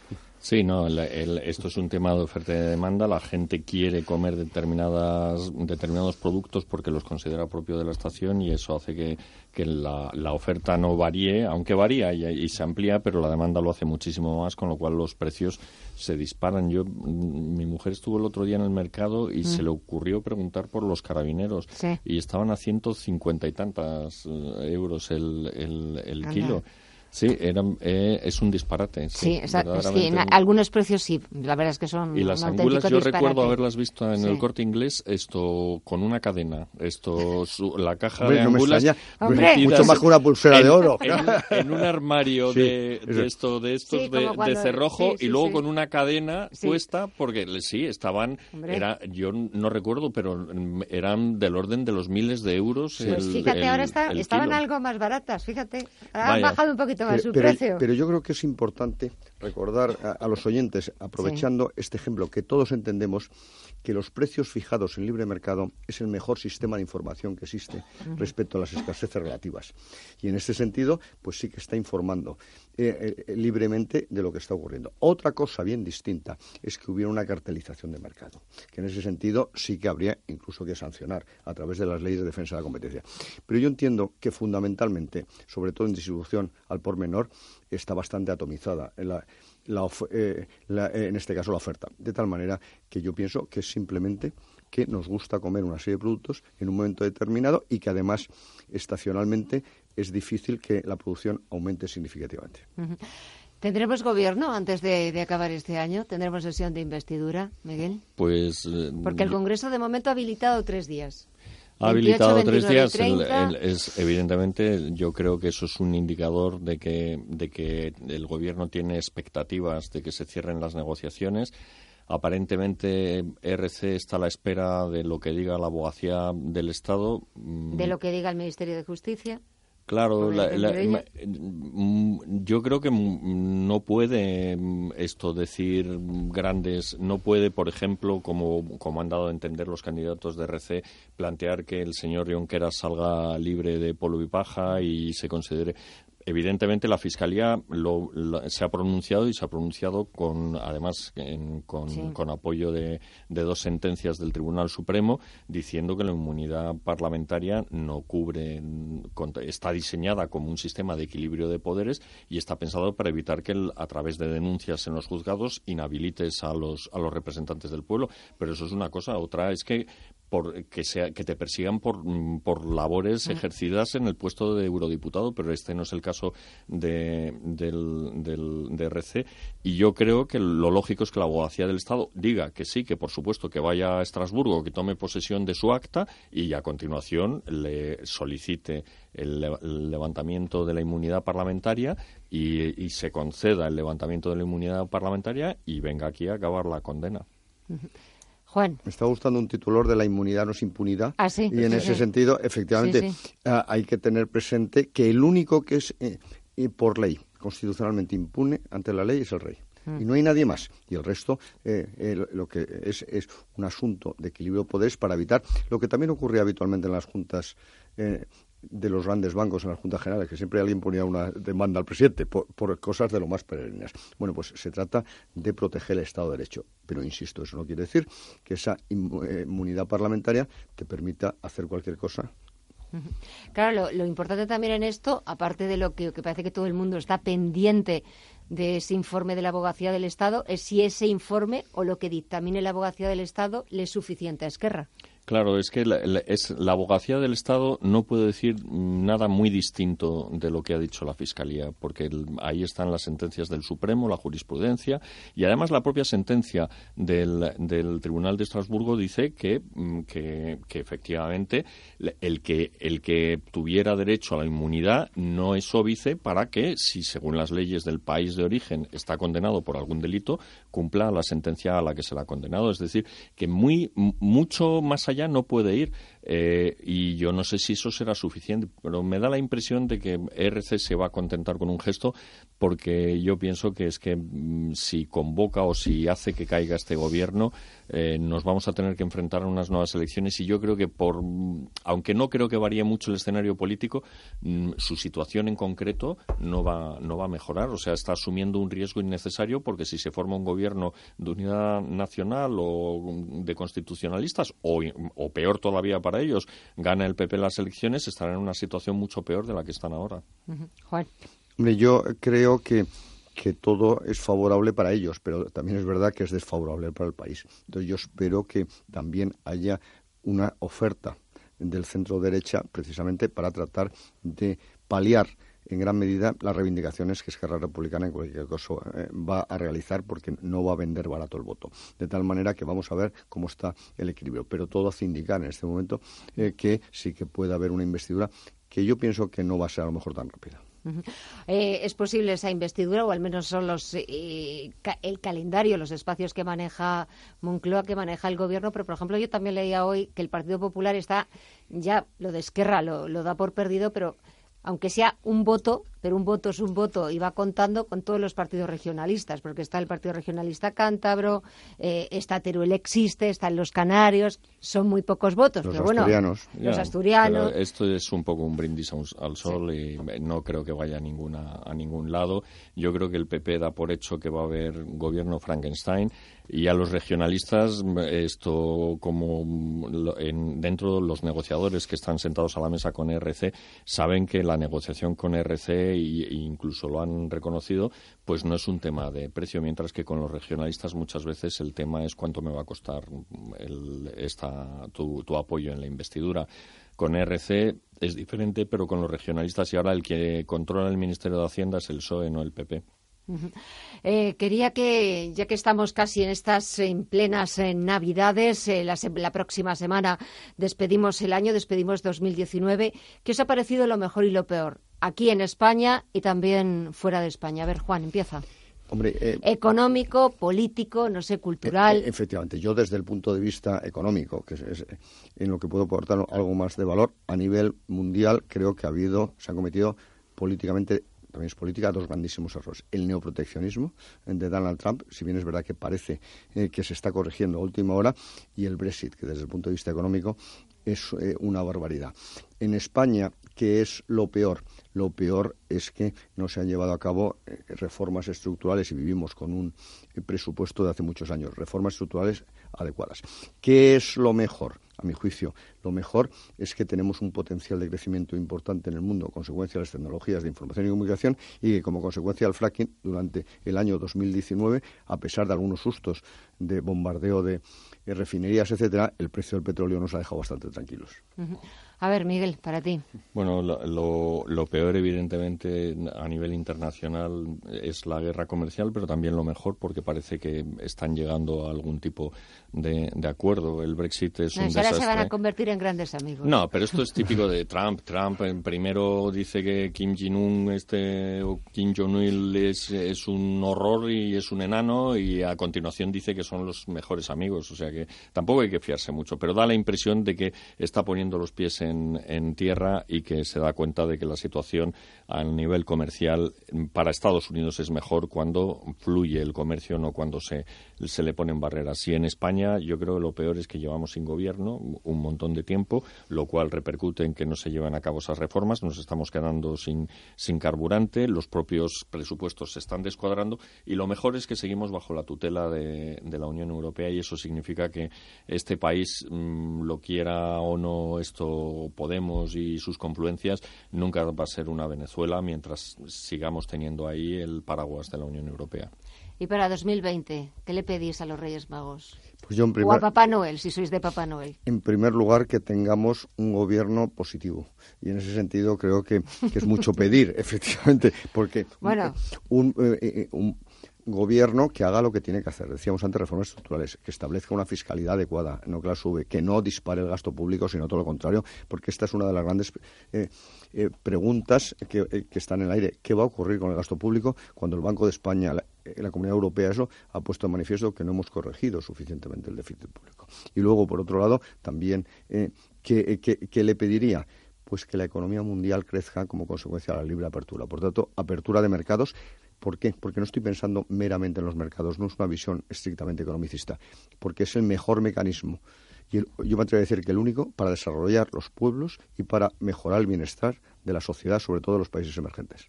Sí, no, esto es un tema de oferta y de demanda. La gente quiere comer determinadas, determinados productos porque los considera propio de la estación y eso hace que, la, oferta no varíe, aunque varía y, se amplía, pero la demanda lo hace muchísimo más, con lo cual los precios se disparan. Yo, mm, mi mujer estuvo el otro día en el mercado y se mm. le ocurrió preguntar por los carabineros y estaban a ciento cincuenta y tantas eh, euros el, el, kilo. Sí, eh, es un disparate. Sí, sí, algunos precios sí, la verdad es que son Y las angulas yo recuerdo haberlas visto en el corte inglés, esto con una cadena, esto la caja de angulas mucho más que una pulsera de oro. En, un armario de, esto, de estos de, cerrojo y luego con una cadena puesta, porque sí, estaban, era yo no recuerdo, pero eran del orden de los miles de euros. Pues fíjate, ahora estaban algo más baratas, fíjate, han bajado un poquito pero, yo creo que es importante recordar a, los oyentes, aprovechando este ejemplo, que todos entendemos que los precios fijados en libre mercado es el mejor sistema de información que existe respecto a las escaseces relativas. Y en este sentido, pues sí que está informando eh, eh, libremente de lo que está ocurriendo. Otra cosa bien distinta es que hubiera una cartelización de mercado, que en ese sentido sí que habría incluso que sancionar a través de las leyes de defensa de la competencia. Pero yo entiendo que fundamentalmente, sobre todo en distribución al por menor, está bastante atomizada. En la, eh, eh, en este caso la oferta. De tal manera que yo pienso que es simplemente que nos gusta comer una serie de productos en un momento determinado y que además estacionalmente es difícil que la producción aumente significativamente. ¿Tendremos gobierno antes de, acabar este año? ¿Tendremos sesión de investidura, Miguel? Pues. Eh, Porque el Congreso de momento ha habilitado tres días. Ha habilitado tres días. es, evidentemente, yo creo que eso es un indicador de que, de que el gobierno tiene expectativas de que se cierren las negociaciones. Aparentemente, RC está a la espera de lo que diga la abogacía del Estado. De lo que diga el Ministerio de Justicia. Claro, mm, yo creo que no puede mm, esto decir grandes, no puede, por ejemplo, como, como han dado a entender los candidatos de RC, plantear que el señor Junqueras salga libre de polvo y paja y se considere evidentemente la fiscalía se ha pronunciado y se ha pronunciado con además con, apoyo de, dos sentencias del Tribunal Supremo diciendo que la inmunidad parlamentaria no cubre está diseñada como un sistema de equilibrio de poderes y está pensado para evitar que a través de denuncias en los juzgados inhabilites a los a los representantes del pueblo. Pero eso es una cosa. Otra es que por que sea que te persigan por, mm, por labores ejercidas en el puesto de eurodiputado, pero este no es el caso de, del, del, de RC. Y yo creo que lo lógico es que la abogacía del Estado diga que sí, que por supuesto que vaya a Estrasburgo, que tome posesión de su acta y a continuación le solicite el, levantamiento de la inmunidad parlamentaria y, y se conceda el levantamiento de la inmunidad parlamentaria y venga aquí a acabar la condena. Juan. Me está gustando un titular de la inmunidad no es impunidad. Ah, sí, y en ese sentido, efectivamente, ah, hay que tener presente que el único que es eh, por ley constitucionalmente impune ante la ley es el rey. Mm. Y no hay nadie más. Y el resto, eh, eh, lo que es, es un asunto de equilibrio de poderes para evitar lo que también ocurría habitualmente en las juntas de los grandes bancos en las juntas generales, que siempre alguien ponía una demanda al presidente por, cosas de lo más peregrinas. Bueno, pues se trata de proteger el Estado de Derecho. Pero insisto, eso no quiere decir que esa eh, inmunidad parlamentaria te permita hacer cualquier cosa Claro, lo, importante también en esto, aparte de lo que, que, parece que todo el mundo está pendiente de ese informe de la abogacía del Estado, es si ese informe o lo que dictamine la abogacía del Estado le es suficiente a Esquerra. Claro, es que la, es, la abogacía del Estado no puede decir nada muy distinto de lo que ha dicho la Fiscalía, porque ahí están las sentencias del Supremo, la jurisprudencia, y además la propia sentencia del, del Tribunal de Estrasburgo dice que, mm, que, que, efectivamente el que, el que tuviera derecho a la inmunidad no es óbice para que, si según las leyes del país de origen está condenado por algún delito, cumpla la sentencia a la que se le ha condenado. Es decir, que muy, mucho más allá allá no puede ir. Eh, y yo no sé si eso será suficiente, pero me da la impresión de que RC se va a contentar con un gesto porque yo pienso que es que mm, si convoca o si hace que caiga este gobierno, eh, nos vamos a tener que enfrentar a unas nuevas elecciones y yo creo que por, mm, aunque no creo que varíe mucho el escenario político, mm, su situación en concreto no va, no va a mejorar. O sea, está asumiendo un riesgo innecesario porque si se forma un gobierno de unidad nacional o de constitucionalistas o, o peor todavía para para ellos, gana el PP las elecciones, estarán en una situación mucho peor de la que están ahora. Juan. Hombre, yo creo que que todo es favorable para ellos, pero también es verdad que es desfavorable para el país. Entonces yo espero que también haya una oferta del centro derecha precisamente para tratar de paliar en gran medida las reivindicaciones que Esquerra Republicana en cualquier caso eh, va a realizar porque no va a vender barato el voto. De tal manera que vamos a ver cómo está el equilibrio. Pero todo hace indicar en este momento eh, que sí que puede haber una investidura que yo pienso que no va a ser a lo mejor tan rápida. Eh, es posible esa investidura, o al menos son los el calendario, los espacios que maneja Moncloa, que maneja el gobierno. Pero, por ejemplo, yo también leía hoy que el Partido Popular está ya, lo de Esquerra lo da por perdido, pero aunque sea un voto, pero un voto es un voto y va contando con todos los partidos regionalistas, porque está el Partido Regionalista Cántabro, eh, está Teruel existe, están los Canarios, son muy pocos votos, los pero asturianos. bueno, los asturianos. esto es un poco un brindis al sol y no creo que vaya a, ninguna, a ningún lado. Yo creo que el PP da por hecho que va a haber gobierno Frankenstein y a los regionalistas esto como en, dentro de los negociadores que están sentados a la mesa con RC saben que la negociación con RC e incluso lo han reconocido, pues no es un tema de precio, mientras que con los regionalistas muchas veces el tema es cuánto me va a costar esta, tu, tu apoyo en la investidura. Con RC es diferente, pero con los regionalistas y ahora el que controla el Ministerio de Hacienda es el PSOE, no el PP. Eh, quería que, ya que estamos casi en estas en plenas Navidades, eh, la, la, próxima semana despedimos el año, despedimos 2019, ¿qué os ha parecido lo mejor y lo peor? Aquí en España y también fuera de España. A ver, Juan, empieza. Hombre, eh, económico, político, no sé, cultural. efectivamente, yo desde el punto de vista económico, que es, en lo que puedo aportar algo más de valor, a nivel mundial creo que ha habido, se han cometido políticamente también es política, dos grandísimos errores. El neoproteccionismo de Donald Trump, si bien es verdad que parece eh, que se está corrigiendo a última hora, y el Brexit, que desde el punto de vista económico es eh, una barbaridad. En España, ¿qué es lo peor? Lo peor es que no se han llevado a cabo eh, reformas estructurales y vivimos con un presupuesto de hace muchos años, reformas estructurales adecuadas. ¿Qué es lo mejor? A mi juicio, lo mejor es que tenemos un potencial de crecimiento importante en el mundo, consecuencia de las tecnologías de información y comunicación, y que como consecuencia del fracking, durante el año 2019, a pesar de algunos sustos de bombardeo de refinerías, etcétera, el precio del petróleo nos ha dejado bastante tranquilos. A ver, Miguel, para ti. Bueno, lo, lo, peor, evidentemente, a nivel internacional es la guerra comercial, pero también lo mejor porque parece que están llegando a algún tipo de, acuerdo. El Brexit es un desastre. Ahora se van a convertir en grandes amigos. No, pero esto es típico de Trump. Trump primero dice que Kim Jong-un este, o Kim Jong-il es, es un horror y es un enano y a continuación dice que son los mejores amigos. O sea que tampoco hay que fiarse mucho, pero da la impresión de que está poniendo los pies en en, tierra y que se da cuenta de que la situación a nivel comercial para Estados Unidos es mejor cuando fluye el comercio, no cuando se, se le ponen barreras. Y en España yo creo que lo peor es que llevamos sin gobierno un montón de tiempo, lo cual repercute en que no se llevan a cabo esas reformas, nos estamos quedando sin, sin carburante, los propios presupuestos se están descuadrando y lo mejor es que seguimos bajo la tutela de, la Unión Europea y eso significa que este país, mm, lo quiera o no esto Podemos y sus confluencias, nunca va a ser una Venezuela mientras sigamos teniendo ahí el paraguas de la Unión Europea. Y para 2020, ¿qué le pedís a los Reyes Magos? Pues yo O a Papá Noel, si sois de Papá Noel. En primer lugar, que tengamos un gobierno positivo. Y en ese sentido creo que, es mucho pedir, efectivamente, porque bueno. un, eh, eh, un gobierno que haga lo que tiene que hacer. Decíamos antes, reformas estructurales, que establezca una fiscalidad adecuada, no que la sube, que no dispare el gasto público, sino todo lo contrario, porque esta es una de las grandes eh, eh, preguntas eh, que, están en el aire. ¿Qué va a ocurrir con el gasto público cuando el Banco de España, la, la Comunidad Europea, eso ha puesto en manifiesto que no hemos corregido suficientemente el déficit público? Y luego, por otro lado, también, ¿qué le pediría? pues que la economía mundial crezca como consecuencia de la libre apertura. Por tanto, apertura de mercados ¿Por qué? Porque no estoy pensando meramente en los mercados, no es una visión estrictamente economicista, porque es el mejor mecanismo. Y yo me atrevo a decir que el único para desarrollar los pueblos y para mejorar el bienestar de la sociedad, sobre todo de los países emergentes.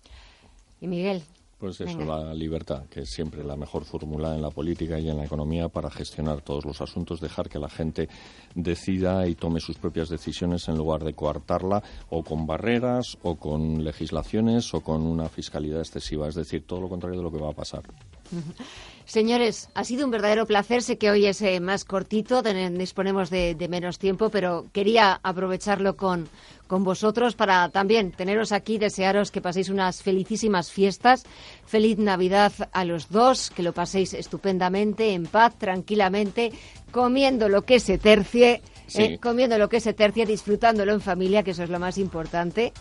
Y Miguel, pues eso, la libertad, que es siempre la mejor fórmula en la política y en la economía para gestionar todos los asuntos, dejar que la gente decida y tome sus propias decisiones en lugar de coartarla o con barreras o con legislaciones o con una fiscalidad excesiva, es decir, todo lo contrario de lo que va a pasar. Señores, ha sido un verdadero placer. Sé que hoy es eh, más cortito, disponemos de, menos tiempo, pero quería aprovecharlo con, con vosotros para también teneros aquí, desearos que paséis unas felicísimas fiestas. Feliz Navidad a los dos, que lo paséis estupendamente, en paz, tranquilamente, comiendo lo que se tercie. Eh, comiendo lo que se tercie, disfrutándolo en familia, que eso es lo más importante.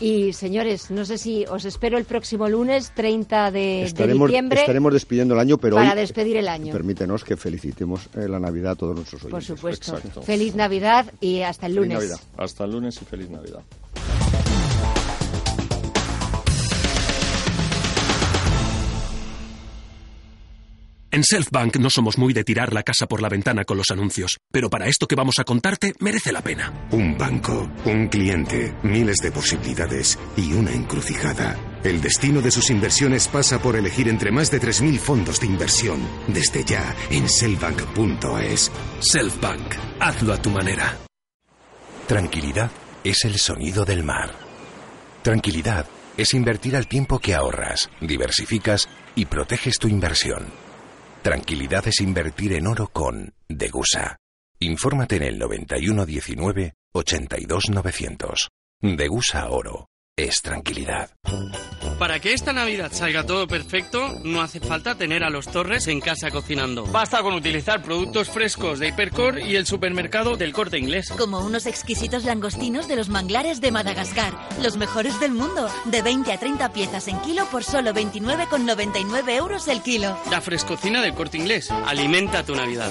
Y señores, no sé si os espero el próximo lunes, 30 de, diciembre. Estaremos despidiendo el año, pero para despedir el año. Permítenos que felicitemos eh, la Navidad a todos nuestros oyentes. Por supuesto. Feliz Navidad y hasta el lunes. Hasta el lunes y feliz Navidad. En Selfbank no somos muy de tirar la casa por la ventana con los anuncios, pero para esto que vamos a contarte merece la pena. Un banco, un cliente, miles de posibilidades y una encrucijada. El destino de sus inversiones pasa por elegir entre más de 3.000 fondos de inversión. Desde ya en selfbank.es. Selfbank, hazlo a tu manera. Tranquilidad es el sonido del mar. Tranquilidad es invertir al tiempo que ahorras, diversificas y proteges tu inversión. Tranquilidad es invertir en oro con Degusa. Infórmate en el 9119 82900. Degusa Oro. Es tranquilidad. Para que esta Navidad salga todo perfecto, no hace falta tener a los Torres en casa cocinando. Basta con utilizar productos frescos de Hipercor y el supermercado del Corte Inglés. Como unos exquisitos langostinos de los manglares de Madagascar, los mejores del mundo, de 20 a 30 piezas en kilo por solo 29,99 euros el kilo. La frescocina del Corte Inglés. Alimenta tu Navidad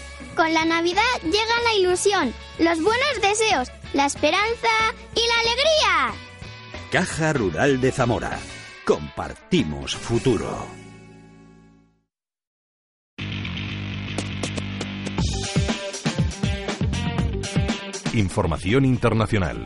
con la Navidad llega la ilusión, los buenos deseos, la esperanza y la alegría. Caja Rural de Zamora. Compartimos futuro. Información internacional.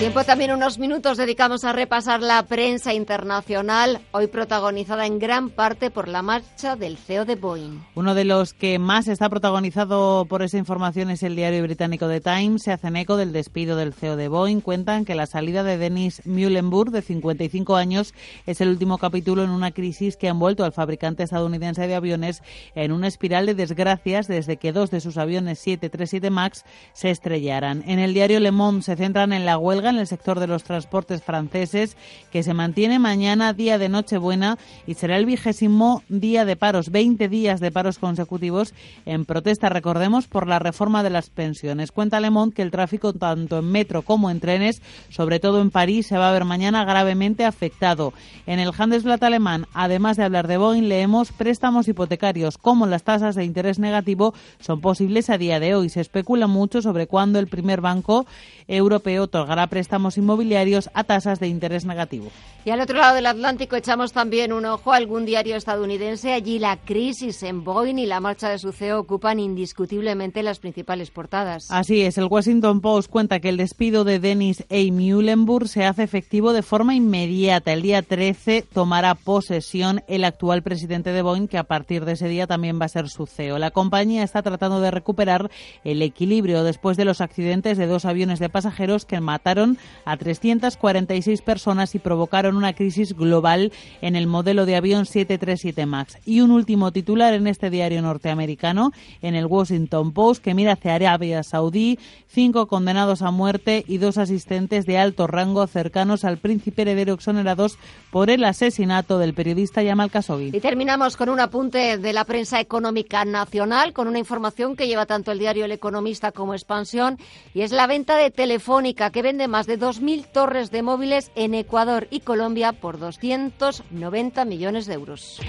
Tiempo también unos minutos dedicamos a repasar la prensa internacional, hoy protagonizada en gran parte por la marcha del CEO de Boeing. Uno de los que más está protagonizado por esa información es el diario británico The Times. Se hacen eco del despido del CEO de Boeing. Cuentan que la salida de Dennis Muhlenberg, de 55 años, es el último capítulo en una crisis que ha envuelto al fabricante estadounidense de aviones en una espiral de desgracias desde que dos de sus aviones 737 MAX se estrellaran. En el diario Le Monde se centran en la huelga en el sector de los transportes franceses, que se mantiene mañana, día de Nochebuena, y será el vigésimo día de paros, 20 días de paros consecutivos en protesta, recordemos, por la reforma de las pensiones. Cuenta Le Monde que el tráfico, tanto en metro como en trenes, sobre todo en París, se va a ver mañana gravemente afectado. En el Handelsblatt alemán, además de hablar de Boeing, leemos préstamos hipotecarios, como las tasas de interés negativo son posibles a día de hoy. Se especula mucho sobre cuándo el primer banco europeo otorgará préstamos inmobiliarios a tasas de interés negativo. Y al otro lado del Atlántico echamos también un ojo a algún diario estadounidense. Allí la crisis en Boeing y la marcha de su CEO ocupan indiscutiblemente las principales portadas. Así es, el Washington Post cuenta que el despido de Dennis A. Muhlenberg se hace efectivo de forma inmediata. El día 13 tomará posesión el actual presidente de Boeing, que a partir de ese día también va a ser su CEO. La compañía está tratando de recuperar el equilibrio después de los accidentes de dos aviones de pasajeros que mataron a 346 personas y provocaron una crisis global en el modelo de avión 737 MAX. Y un último titular en este diario norteamericano, en el Washington Post, que mira hacia Arabia Saudí, cinco condenados a muerte y dos asistentes de alto rango cercanos al príncipe heredero exonerados por el asesinato del periodista Yamal Khashoggi. Y terminamos con un apunte de la prensa económica nacional, con una información que lleva tanto el diario El Economista como Expansión, y es la venta de Telefónica, que vende más de 2.000 torres de móviles en Ecuador y Colombia por 290 millones de euros.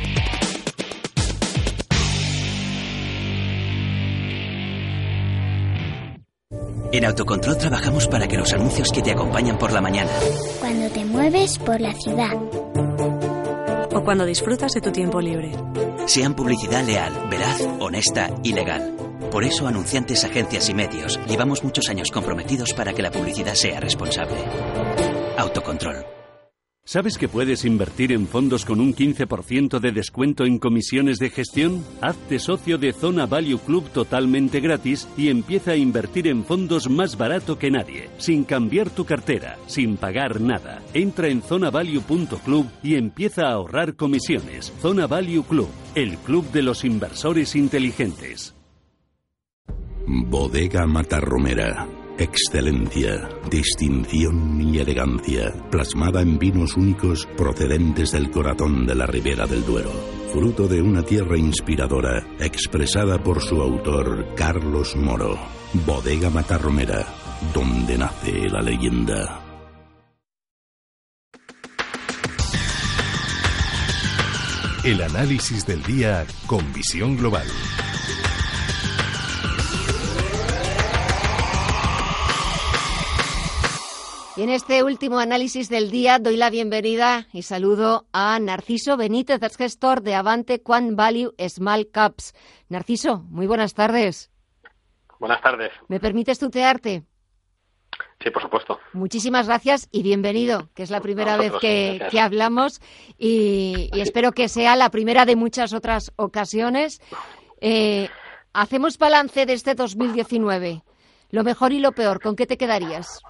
En Autocontrol trabajamos para que los anuncios que te acompañan por la mañana. Cuando te mueves por la ciudad. O cuando disfrutas de tu tiempo libre. Sean publicidad leal, veraz, honesta y legal. Por eso, anunciantes, agencias y medios, llevamos muchos años comprometidos para que la publicidad sea responsable. Autocontrol. ¿Sabes que puedes invertir en fondos con un 15% de descuento en comisiones de gestión? Hazte socio de Zona Value Club totalmente gratis y empieza a invertir en fondos más barato que nadie, sin cambiar tu cartera, sin pagar nada. Entra en zonavalue.club y empieza a ahorrar comisiones. Zona Value Club, el club de los inversores inteligentes. Bodega Matarromera. Excelencia, distinción y elegancia, plasmada en vinos únicos procedentes del corazón de la Ribera del Duero. Fruto de una tierra inspiradora, expresada por su autor Carlos Moro. Bodega Matarromera, donde nace la leyenda. El análisis del día con visión global. Y en este último análisis del día doy la bienvenida y saludo a Narciso Benítez, ex gestor de Avante Quant Value Small Caps. Narciso, muy buenas tardes. Buenas tardes. ¿Me permites tutearte? Sí, por supuesto. Muchísimas gracias y bienvenido, que es la primera vez que, que hablamos y, y, espero que sea la primera de muchas otras ocasiones. Eh, hacemos balance de este 2019. Lo mejor y lo peor, ¿con qué te quedarías?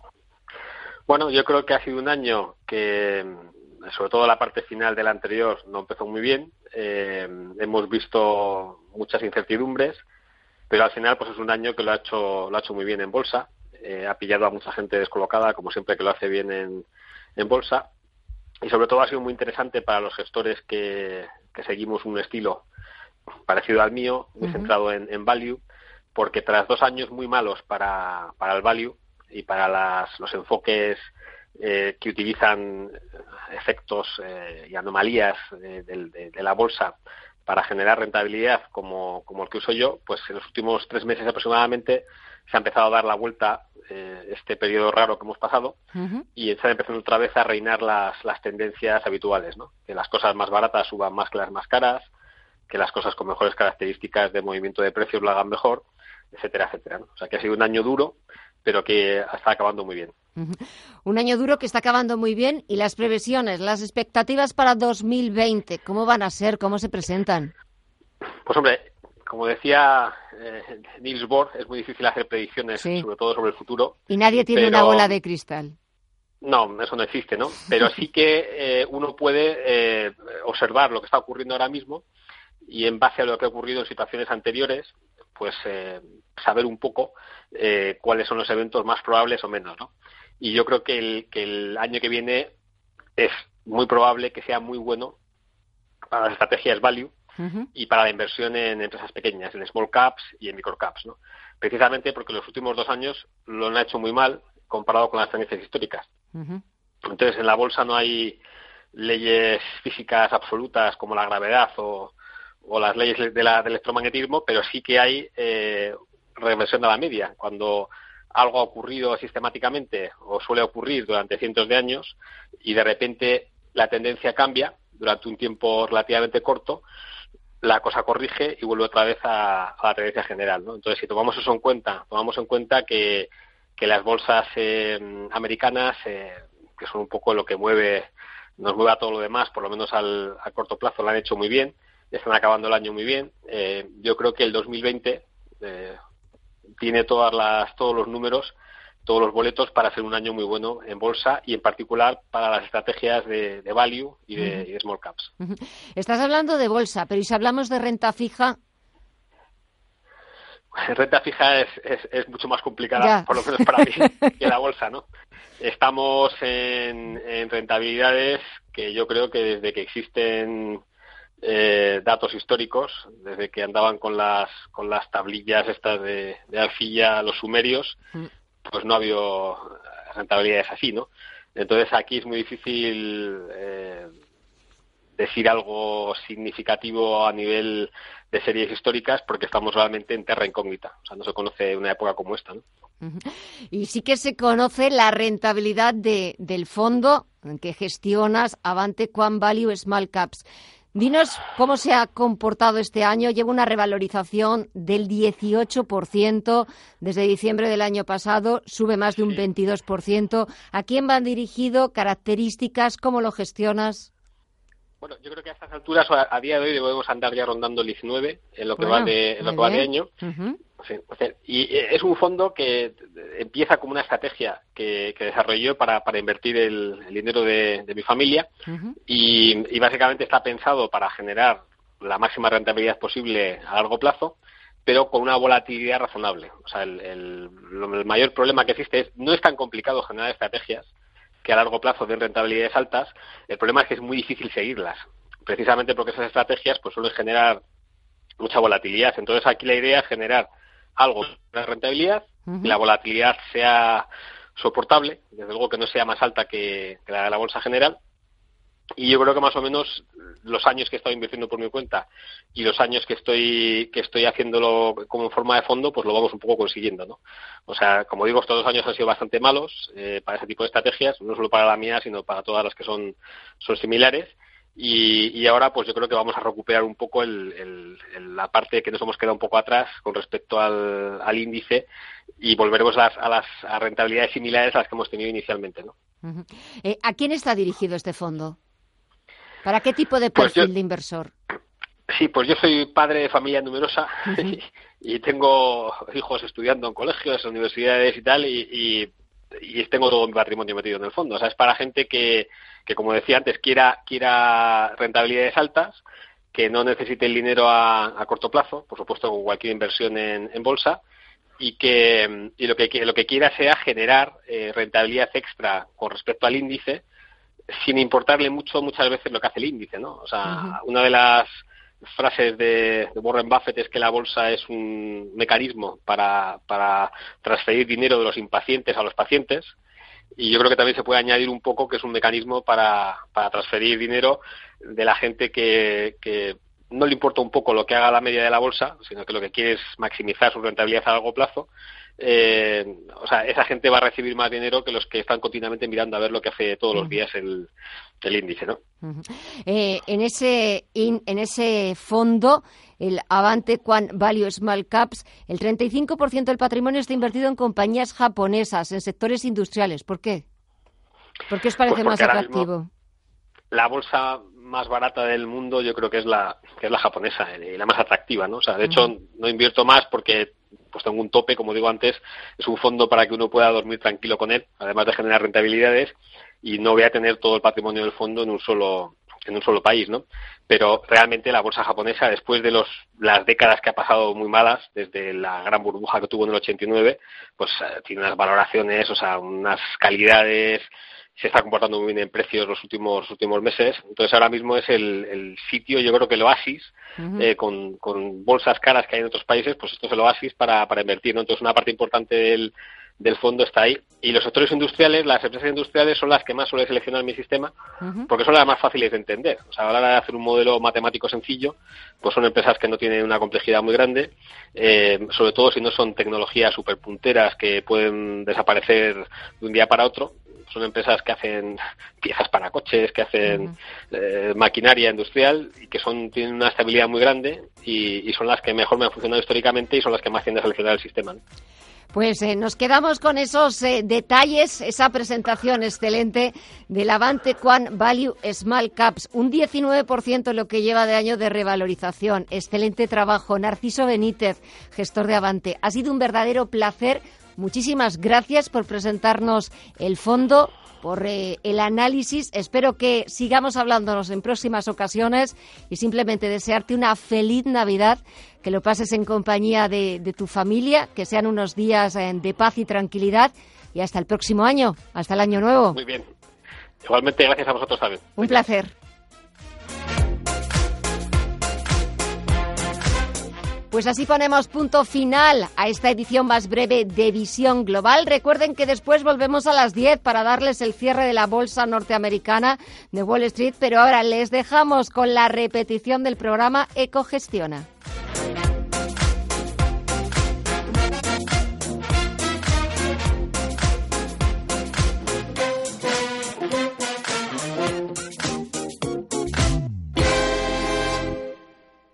Bueno, yo creo que ha sido un año que, sobre todo la parte final del anterior, no empezó muy bien. Eh, hemos visto muchas incertidumbres, pero al final pues es un año que lo ha hecho, lo ha hecho muy bien en bolsa. Eh, ha pillado a mucha gente descolocada, como siempre que lo hace bien en, en bolsa. Y sobre todo ha sido muy interesante para los gestores que, que seguimos un estilo parecido al mío, muy centrado en, en, value, porque tras dos años muy malos para, para el value y para las, los enfoques eh, que utilizan efectos eh, y anomalías de, de, de, la bolsa para generar rentabilidad como, como el que uso yo, pues en los últimos tres meses aproximadamente se ha empezado a dar la vuelta eh, este periodo raro que hemos pasado uh -huh. y están empezando otra vez a reinar las, las tendencias habituales, ¿no? Que las cosas más baratas suban más que las más caras, que las cosas con mejores características de movimiento de precios lo hagan mejor, etcétera, etcétera. ¿no? O sea que ha sido un año duro, pero que está acabando muy bien. Un año duro que está acabando muy bien y las previsiones, las expectativas para 2020, ¿cómo van a ser? ¿Cómo se presentan? Pues hombre, como decía eh, Niels Bohr, es muy difícil hacer predicciones, sí. sobre todo sobre el futuro. Y nadie tiene pero... una bola de cristal. No, eso no existe, ¿no? Pero sí que eh, uno puede eh, observar lo que está ocurriendo ahora mismo y en base a lo que ha ocurrido en situaciones anteriores, pues eh, saber un poco eh, cuáles son los eventos más probables o menos, ¿no? Y yo creo que el, que el año que viene es muy probable que sea muy bueno para las estrategias value uh -huh. y para la inversión en empresas pequeñas, en small caps y en micro caps, ¿no? Precisamente porque los últimos dos años lo han hecho muy mal comparado con las tendencias históricas. Uh -huh. Entonces, en la bolsa no hay leyes físicas absolutas como la gravedad o, o las leyes de la, del electromagnetismo, pero sí que hay eh, reversión a la media. Cuando algo ha ocurrido sistemáticamente o suele ocurrir durante cientos de años y de repente la tendencia cambia durante un tiempo relativamente corto, la cosa corrige y vuelve otra vez a, a la tendencia general. ¿no? Entonces, si tomamos eso en cuenta, tomamos en cuenta que, que las bolsas eh, americanas, eh, que son un poco lo que mueve, nos mueve a todo lo demás, por lo menos al, a corto plazo, lo han hecho muy bien están acabando el año muy bien. Eh, yo creo que el 2020 eh, tiene todas las, todos los números, todos los boletos para ser un año muy bueno en bolsa y en particular para las estrategias de, de value y de, -huh. y de, small caps. Estás hablando de bolsa, pero ¿y si hablamos de renta fija? Renta fija es, es, es mucho más complicada, ya. por lo menos para mí, que la bolsa, ¿no? Estamos en, en rentabilidades que yo creo que desde que existen eh, datos históricos, desde que andaban con las, con las tablillas estas de, de arcilla los sumerios, mm. pues no ha habido rentabilidades así, ¿no? Entonces aquí es muy difícil eh, decir algo significativo a nivel de series históricas porque estamos realmente en terra incógnita. O sea, no se conoce una época como esta, ¿no? Y sí que se conoce la rentabilidad de, del fondo que gestionas Avante Quan Value Small Caps. Dinos cómo se ha comportado este año. Lleva una revalorización del 18% desde diciembre del año pasado, sube más de un 22%. ¿A quién van dirigido? ¿Características? ¿Cómo lo gestionas? Bueno, yo creo que a estas alturas, a, día de hoy, debemos andar ya rondando el 19 en lo que bueno, va de, en lo que va de año. Uh -huh. Sí, y es un fondo que empieza como una estrategia que, que desarrolló para, para invertir el, el dinero de, de, mi familia uh -huh. y, y básicamente está pensado para generar la máxima rentabilidad posible a largo plazo pero con una volatilidad razonable. O sea, el, el, el mayor problema que existe es no es tan complicado generar estrategias que a largo plazo den rentabilidades altas, el problema es que es muy difícil seguirlas, precisamente porque esas estrategias pues suelen generar mucha volatilidad. Entonces aquí la idea es generar algo de rentabilidad, uh -huh. la volatilidad sea soportable, desde luego que no sea más alta que, que la de la bolsa general, y yo creo que más o menos los años que he estado invirtiendo por mi cuenta y los años que estoy que estoy haciéndolo como en forma de fondo pues lo vamos un poco consiguiendo no o sea como digo estos dos años han sido bastante malos eh, para ese tipo de estrategias no solo para la mía sino para todas las que son son similares y, ahora pues yo creo que vamos a recuperar un poco el, la parte que nos hemos quedado un poco atrás con respecto al, índice y volveremos a las, a las rentabilidades similares a las que hemos tenido inicialmente. ¿no? Eh, ¿A quién está dirigido este fondo? ¿Para qué tipo de pues perfil de inversor? Sí, pues yo soy padre de familia numerosa y, tengo hijos estudiando en colegios, en universidades y tal, y, y, tengo todo mi patrimonio metido en el fondo. O sea, es para gente que, que como decía antes, quiera, quiera rentabilidades altas, que no necesite el dinero a, corto plazo, por supuesto, con cualquier inversión en, bolsa, y que y lo que lo que quiera sea generar eh, rentabilidad extra con respecto al índice sin importarle mucho muchas veces lo que hace el índice no o sea una de las frases de, Warren Buffett es que la bolsa es un mecanismo para, para transferir dinero de los impacientes a los pacientes. Y yo creo que también se puede añadir un poco que es un mecanismo para, para transferir dinero de la gente que, que no le importa un poco lo que haga la media de la bolsa, sino que lo que quiere es maximizar su rentabilidad a largo plazo. Eh, o sea, esa gente va a recibir más dinero que los que están continuamente mirando a ver lo que hace todos los días el, el índice, ¿no? Eh, en ese en ese fondo, el Avante Quant Value Small Caps, el 35% del patrimonio está invertido en compañías japonesas, en sectores industriales. ¿Por qué? ¿Por qué os parece pues más atractivo? La bolsa más barata del mundo yo creo que es la que es la japonesa eh, y la más atractiva, ¿no? O sea, de hecho no invierto más porque pues tengo un tope, como digo antes, es un fondo para que uno pueda dormir tranquilo con él, además de generar rentabilidades y no voy a tener todo el patrimonio del fondo en un solo en un solo país, ¿no? Pero realmente la bolsa japonesa, después de los, las décadas que ha pasado muy malas, desde la gran burbuja que tuvo en el 89, pues eh, tiene unas valoraciones, o sea, unas calidades, se está comportando muy bien en precios los últimos últimos meses. Entonces ahora mismo es el, el sitio, yo creo que el oasis, eh, con, con bolsas caras que hay en otros países, pues esto es el oasis para, para invertir. ¿no? Entonces una parte importante del, del fondo está ahí. Y los sectores industriales, las empresas industriales son las que más suele seleccionar mi sistema, porque son las más fáciles de entender. O sea, a la hora de hacer un modelo matemático sencillo, pues son empresas que no tienen una complejidad muy grande, eh, sobre todo si no son tecnologías superpunteras que pueden desaparecer de un día para otro. Son empresas que hacen piezas para coches, que hacen eh, maquinaria industrial y que son tienen una estabilidad muy grande y, son las que mejor me han funcionado históricamente y son las que más tienden a seleccionar el sistema. Pues eh, nos quedamos con esos eh, detalles, esa presentación excelente del Avante Quan Value Small Caps, un 19% lo que lleva de año de revalorización. Excelente trabajo, Narciso Benítez, gestor de Avante. Ha sido un verdadero placer. Muchísimas gracias por presentarnos el fondo por eh, el análisis. Espero que sigamos hablándonos en próximas ocasiones y simplemente desearte una feliz Navidad, que lo pases en compañía de, tu familia, que sean unos días eh, de paz y tranquilidad y hasta el próximo año, hasta el año nuevo. Muy bien. Igualmente, gracias a vosotros también. Un placer. Pues así ponemos punto final a esta edición más breve de Visión Global. Recuerden que después volvemos a las 10 para darles el cierre de la bolsa norteamericana de Wall Street, pero ahora les dejamos con la repetición del programa Ecogestiona.